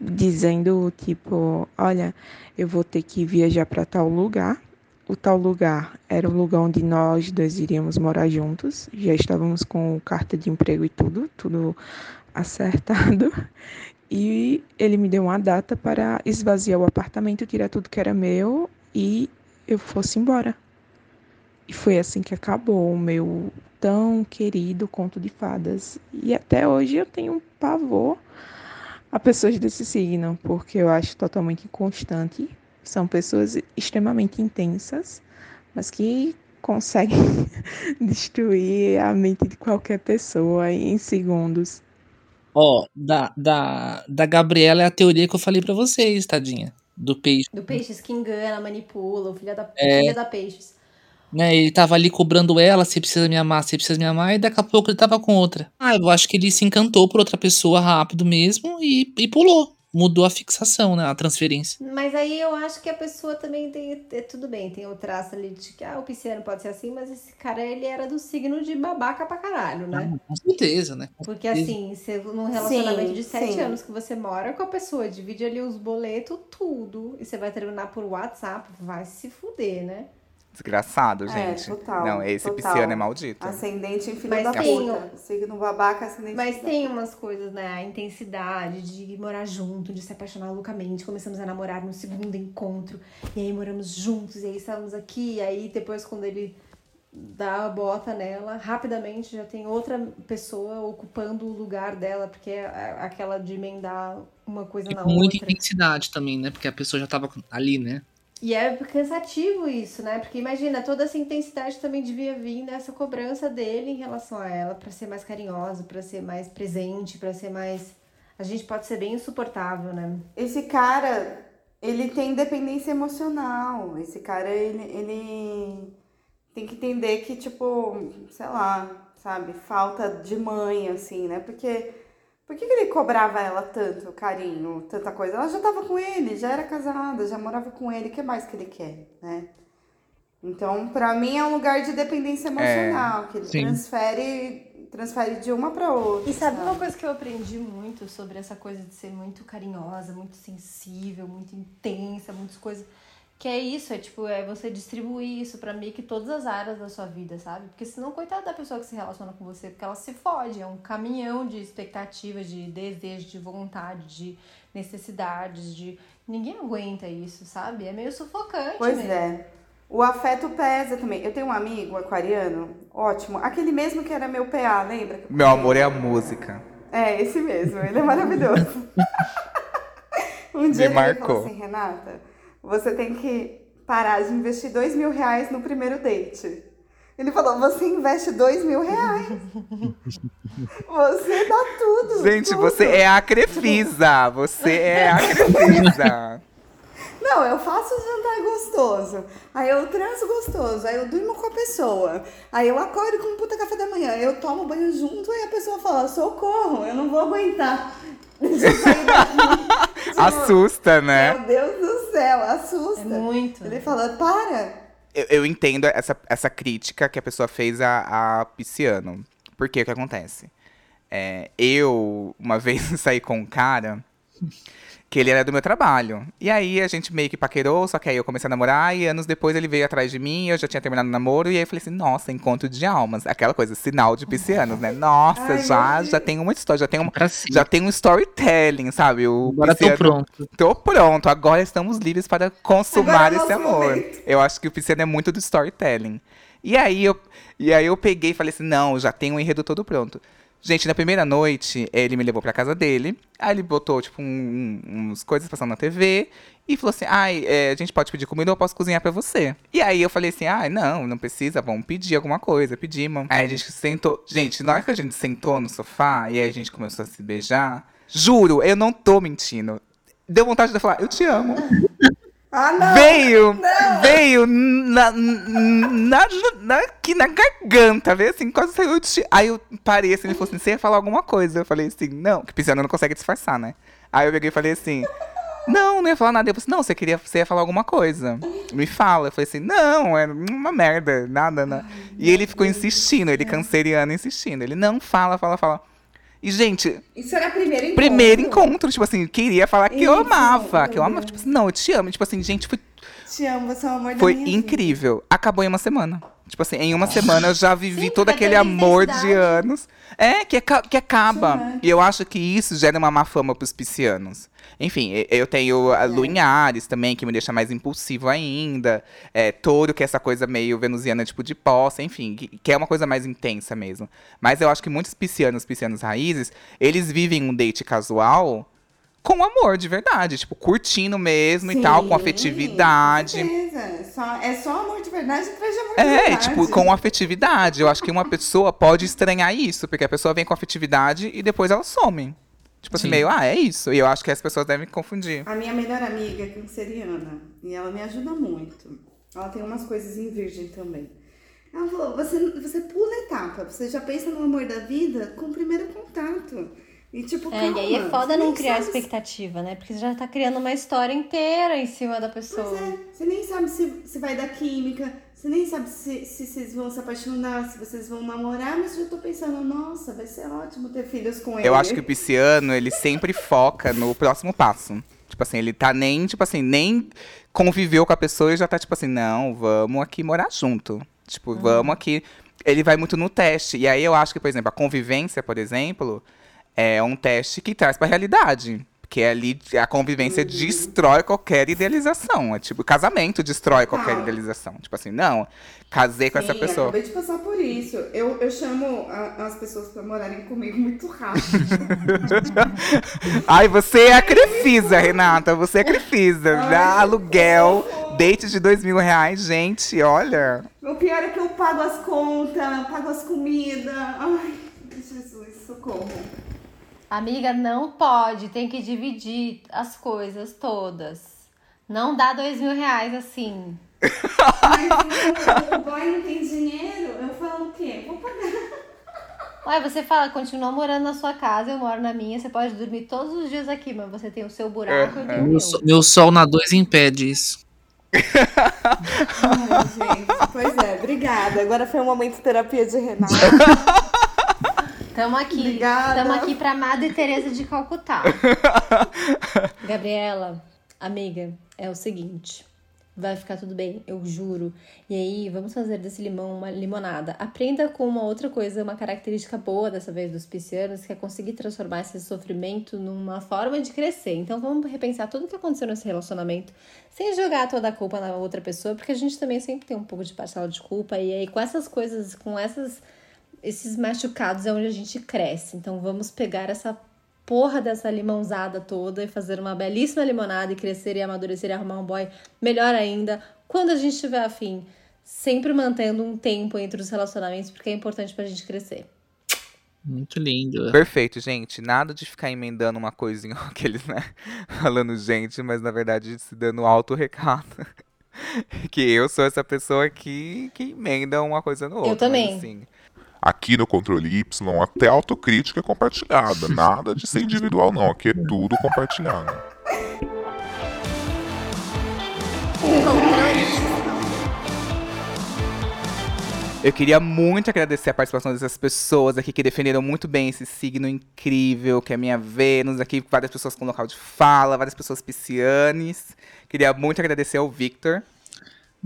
dizendo tipo, olha, eu vou ter que viajar para tal lugar. O tal lugar era o lugar onde nós dois iríamos morar juntos. Já estávamos com carta de emprego e tudo, tudo acertado. E ele me deu uma data para esvaziar o apartamento, tirar tudo que era meu e eu fosse embora. E foi assim que acabou o meu tão querido conto de fadas. E até hoje eu tenho um pavor a pessoas desse signo, porque eu acho totalmente inconstante. São pessoas extremamente intensas, mas que conseguem destruir a mente de qualquer pessoa em segundos. Ó, da, da, da Gabriela é a teoria que eu falei pra vocês, tadinha. Do peixe. Do Peixes que engana, manipula, o filho da, É. filha da Peixes. Né, ele tava ali cobrando ela, você precisa me amar, você precisa me amar, e daqui a pouco ele tava com outra. Ah, eu acho que ele se encantou por outra pessoa rápido mesmo e, e pulou. mudou a fixação, né? A transferência. Mas aí eu acho que a pessoa também tem. é, tudo bem, tem o traço ali de que ah, o pisciano pode ser assim, mas esse cara ele era do signo de babaca pra caralho, né? Com certeza, né? Com Porque certeza. assim, você, num relacionamento Sim, de sete sim. anos que você mora com a pessoa, divide ali os boletos, tudo, e você vai terminar por WhatsApp, vai se fuder, né? Desgraçado, É, gente. total, Não, esse total. pisciano é maldito. Ascendente em filho Mas da tem puta. Signo babaca, ascendente Mas tem umas coisas, né? A intensidade de morar junto, de se apaixonar loucamente. Começamos a namorar no segundo encontro. E aí moramos juntos, e aí estávamos aqui. E aí depois, quando ele dá a bota nela, rapidamente já tem outra pessoa ocupando o lugar dela, porque é a- aquela de emendar uma coisa E na com muita outra. intensidade também, né? Porque a pessoa já tava ali, né? E é cansativo isso, né? Porque imagina, toda essa intensidade também devia vir nessa cobrança dele em relação a ela, pra ser mais carinhoso, pra ser mais presente, pra ser mais. A gente pode ser bem insuportável, né? Esse cara, ele tem dependência emocional. Esse cara, ele, ele tem que entender que, tipo, sei lá, sabe, falta de mãe, assim, né? Porque. Por que, que ele cobrava ela tanto carinho, tanta coisa? Ela já tava com ele, já era casada, já morava com ele, o que mais que ele quer, né? Então, pra mim, é um lugar de dependência emocional, que ele sim. transfere, transfere de uma pra outra. E sabe uma coisa que eu aprendi muito sobre essa coisa de ser muito carinhosa, muito sensível, muito intensa, muitas coisas. Que é isso, é tipo, é você distribuir isso pra meio que todas as áreas da sua vida, sabe? Porque senão, coitada da pessoa que se relaciona com você, porque ela se fode, é um caminhão de expectativas, de desejo, de vontade, de necessidades, de. Ninguém aguenta isso, sabe? É meio sufocante. Pois mesmo. é. O afeto pesa também. Eu tenho um amigo aquariano, ótimo. Aquele mesmo que era meu PA, lembra? Meu amor é a música. É, esse mesmo. Ele é maravilhoso. um Me dia ele marcou. falou assim, Renata, você tem que parar de investir dois mil reais no primeiro date. Ele falou, você investe dois mil reais. Você dá tudo. Gente, tudo. você é a Crefisa. Você é a Crefisa. Não, eu faço jantar gostoso. Aí eu transo gostoso. Aí eu durmo com a pessoa. Aí eu acordo com um puta café da manhã. Eu tomo banho junto e a pessoa fala: socorro, eu não vou aguentar. Deixa eu sair daqui. Tipo, Assusta, né? Meu Deus do céu, assusta. É muito. Ele fala: para. Eu, eu entendo essa, essa crítica que a pessoa fez a, a Pisciano. Porque o que acontece? É, eu, uma vez, saí com um cara que ele era do meu trabalho. E aí a gente meio que paquerou, só que aí eu comecei a namorar e anos depois ele veio atrás de mim, eu já tinha terminado o namoro, e aí eu falei assim, nossa, encontro de almas. Aquela coisa, sinal de piscianos, né? Nossa, Ai, já, já tem uma história, já tem um, já tem um storytelling, sabe? O Agora tô pisciano- pronto. Tô pronto, agora estamos livres para consumar Agora é esse amor. momento. Eu acho que o pisciano é muito do storytelling. E aí eu, e aí eu peguei e falei assim, não, já tem um enredo todo pronto. Gente, na primeira noite, ele me levou pra casa dele. Aí ele botou, tipo, um, um- uns coisas passando na TV. E falou assim, ai, é, a gente pode pedir comida ou eu posso cozinhar pra você. E aí eu falei assim, ai, não, não precisa, vamos pedir alguma coisa. Pedimos. Aí a gente sentou. Gente, na hora que a gente sentou no sofá e aí a gente começou a se beijar, juro, eu não tô mentindo. Deu vontade de falar, eu te amo. Ah, não. Veio, veio na, na, na, aqui na garganta, veio assim, quase saiu de... Aí eu parei assim, ele falou assim, você ia falar alguma coisa? Eu falei assim, não, que pisciano não consegue disfarçar, né? Aí eu peguei e falei assim, não, não ia falar nada. Eu falei assim, não, você, queria, você ia falar alguma coisa. Me fala. Eu falei assim, não, é uma merda, nada, nada. E ele ficou insistindo, ele canceriano insistindo. Ele, não, fala, fala, fala. E, gente, Isso era primeiro encontro. primeiro encontro, tipo assim, queria falar que eu Isso, amava, que eu amava, tipo assim, não, eu te amo. Tipo assim, gente, foi Te amo, você é o amor foi minha vida. incrível. Acabou em uma semana. Tipo assim, em uma semana eu já vivi Sim, todo porque aquele amor de anos. É, que, aca- que acaba. Sim, é. E eu acho que isso gera uma má fama pros piscianos. Enfim, eu tenho a Lua em Ares também, que me deixa mais impulsivo ainda. É, touro, que é essa coisa meio venusiana, tipo de posse, enfim, que, que é uma coisa mais intensa mesmo. Mas eu acho que muitos piscianos, piscianos raízes, eles vivem um date casual com amor de verdade, tipo, curtindo mesmo e tal, com Sim, afetividade. Com. É só, é só amor de verdade atrás de amor de É, verdade. tipo, com afetividade. Eu acho que uma pessoa pode estranhar isso, porque a pessoa vem com afetividade e depois ela some. Tipo assim, Sim. meio, ah, é isso. E eu acho que as pessoas devem confundir. A minha melhor amiga é canceriana e ela me ajuda muito. Ela tem umas coisas em virgem também. Ela falou: você, você pula etapa, você já pensa no amor da vida com o primeiro contato. E tipo, É, calma, e aí é foda não criar sabe expectativa, né? Porque você já tá criando uma história inteira em cima da pessoa. Pois é, você nem sabe se, se vai dar química, você nem sabe se, se vocês vão se apaixonar, se vocês vão namorar, mas eu já tô pensando, nossa, vai ser ótimo ter filhos com ele. Eu acho que o pisciano, ele sempre foca no próximo passo. Tipo assim, ele tá nem, tipo assim, nem conviveu com a pessoa e já tá tipo assim, não, vamos aqui morar junto. Tipo, vamos aqui. Ele vai muito no teste. E aí eu acho que, por exemplo, a convivência, por exemplo, é um teste que traz pra realidade. Porque ali a convivência destrói qualquer idealização. É tipo, casamento destrói qualquer Total. idealização. Tipo assim, não, casei com essa Sim, pessoa. acabei de passar por isso. Eu, eu chamo a- as pessoas pra morarem comigo muito rápido. Ai, você é a Crefisa, Renata. Você é a Crefisa. Dá aluguel, date de dois mil reais, gente, olha. o pior é que eu pago as contas, pago as comidas. Ai, Jesus, socorro. Amiga, não pode, tem que dividir as coisas todas. Não dá dois mil reais assim. Mas o, boy não tem dinheiro, eu falo o quê? Vou pagar. Ué, você fala, continua morando na sua casa, eu moro na minha, você pode dormir todos os dias aqui, mas você tem o seu buraco, eu tenho o Meu, meu. so- meu sol na 2 impede isso. Ai, gente, pois é, obrigada. Agora foi um momento de terapia de Renata. Tamo aqui. Obrigada. Tamo aqui pra Madre Teresa de Calcutá. Gabriela, amiga, é o seguinte. Vai ficar tudo bem, eu juro. E aí, vamos fazer desse limão uma limonada. Aprenda com uma outra coisa, uma característica boa dessa vez dos piscianos, que é conseguir transformar esse sofrimento numa forma de crescer. Então vamos repensar tudo que aconteceu nesse relacionamento, sem jogar toda a culpa na outra pessoa, porque a gente também sempre tem um pouco de parcela de culpa. E aí, com essas coisas, com essas esses machucados é onde a gente cresce. Então vamos pegar essa porra dessa limãozada toda e fazer uma belíssima limonada e crescer e amadurecer e arrumar um boy melhor ainda quando a gente tiver afim. Sempre mantendo um tempo entre os relacionamentos, porque é importante pra gente crescer. Muito lindo. Perfeito, gente. Nada de ficar emendando uma coisinha, aqueles, né? Falando gente, mas na verdade se dando alto recado. que eu sou essa pessoa que, que emenda uma coisa no outro. mas, também. assim, Aqui no Controle Y, até autocrítica é compartilhada. Nada de ser individual, não. Aqui é tudo compartilhado. Eu queria muito agradecer a participação dessas pessoas aqui que defenderam muito bem esse signo incrível, que é minha Vênus, aqui várias pessoas com local de fala, várias pessoas piscianes. Queria muito agradecer ao Victor.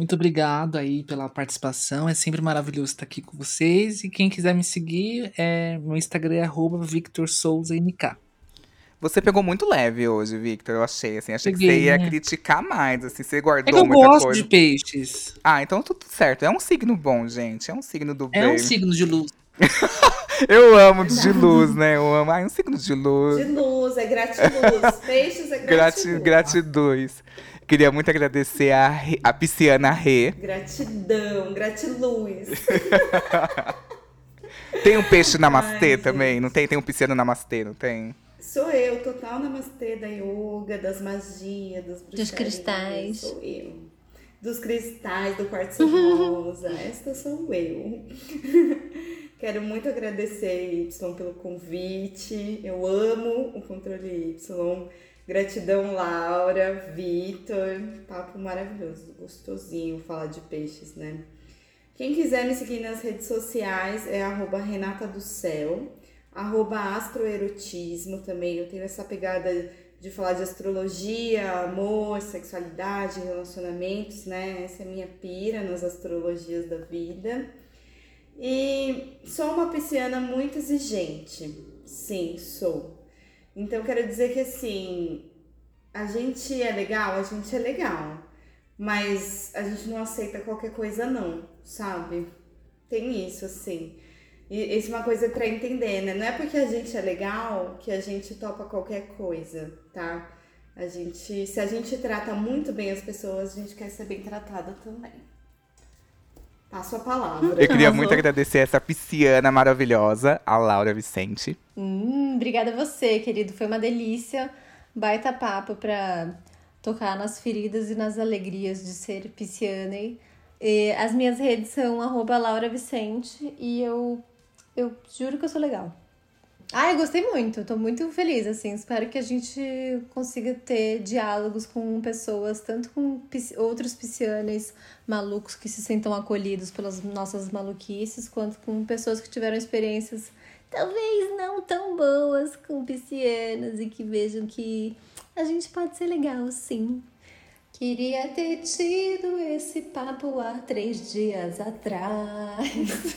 Muito obrigado aí pela participação. É sempre maravilhoso estar aqui com vocês. E quem quiser me seguir, é, meu Instagram é arroba Victor Souza NK. Você pegou muito leve hoje, Victor, eu achei, assim. Achei que Peguei, você ia né? criticar mais, assim, você É guardou que eu muita gosto coisa. de peixes. Ah, então tudo certo. É um signo bom, gente. É um signo do É bem. um signo de luz. Eu amo de luz, né? Eu amo. Ah, é um signo de luz. De luz, é gratiluz. Peixes é Grati, gratiluz. gratiduz. Queria muito agradecer a, a pisciana Rê. Gratidão, gratiluz. Tem um peixe namastê Ai, também, não tem? Tem um pisciano namastê, não tem? Sou eu, total namastê da yoga, das magias, das bruxarias. cristais. Sou eu. Dos cristais, do quartzo rosa. Esta sou eu. Quero muito agradecer, Y, pelo convite. Eu amo o Controle Y. Gratidão, Laura, Vitor. Papo maravilhoso, gostosinho falar de peixes, né? Quem quiser me seguir nas redes sociais é arroba Renata do Céu, arroba astroerotismo também. Eu tenho essa pegada de falar de astrologia, amor, sexualidade, relacionamentos, né? Essa é minha pira nas astrologias da vida. E sou uma pisciana muito exigente. Sim, sou. Então quero dizer que assim, a gente é legal, a gente é legal. Mas a gente não aceita qualquer coisa não, sabe? Tem isso, assim. E isso é uma coisa pra entender, né? Não é porque a gente é legal que a gente topa qualquer coisa, tá? A gente, se a gente trata muito bem as pessoas, a gente quer ser bem tratada também. Passo a palavra. Eu queria muito agradecer essa pisciana maravilhosa, a Laura Vicente. Hum, obrigada a você, querido. Foi uma delícia. Baita papo pra tocar nas feridas e nas alegrias de ser pisciana. E as minhas redes são arroba Laura Vicente e eu, eu juro que eu sou legal. Ah, eu gostei muito, tô muito feliz, assim. Espero que a gente consiga ter diálogos com pessoas, tanto com outros piscianes malucos que se sentam acolhidos pelas nossas maluquices, quanto com pessoas que tiveram experiências talvez não tão boas com piscianas e que vejam que a gente pode ser legal, sim. Queria ter tido esse papo há três dias atrás.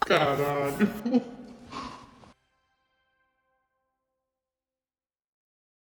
Caralho.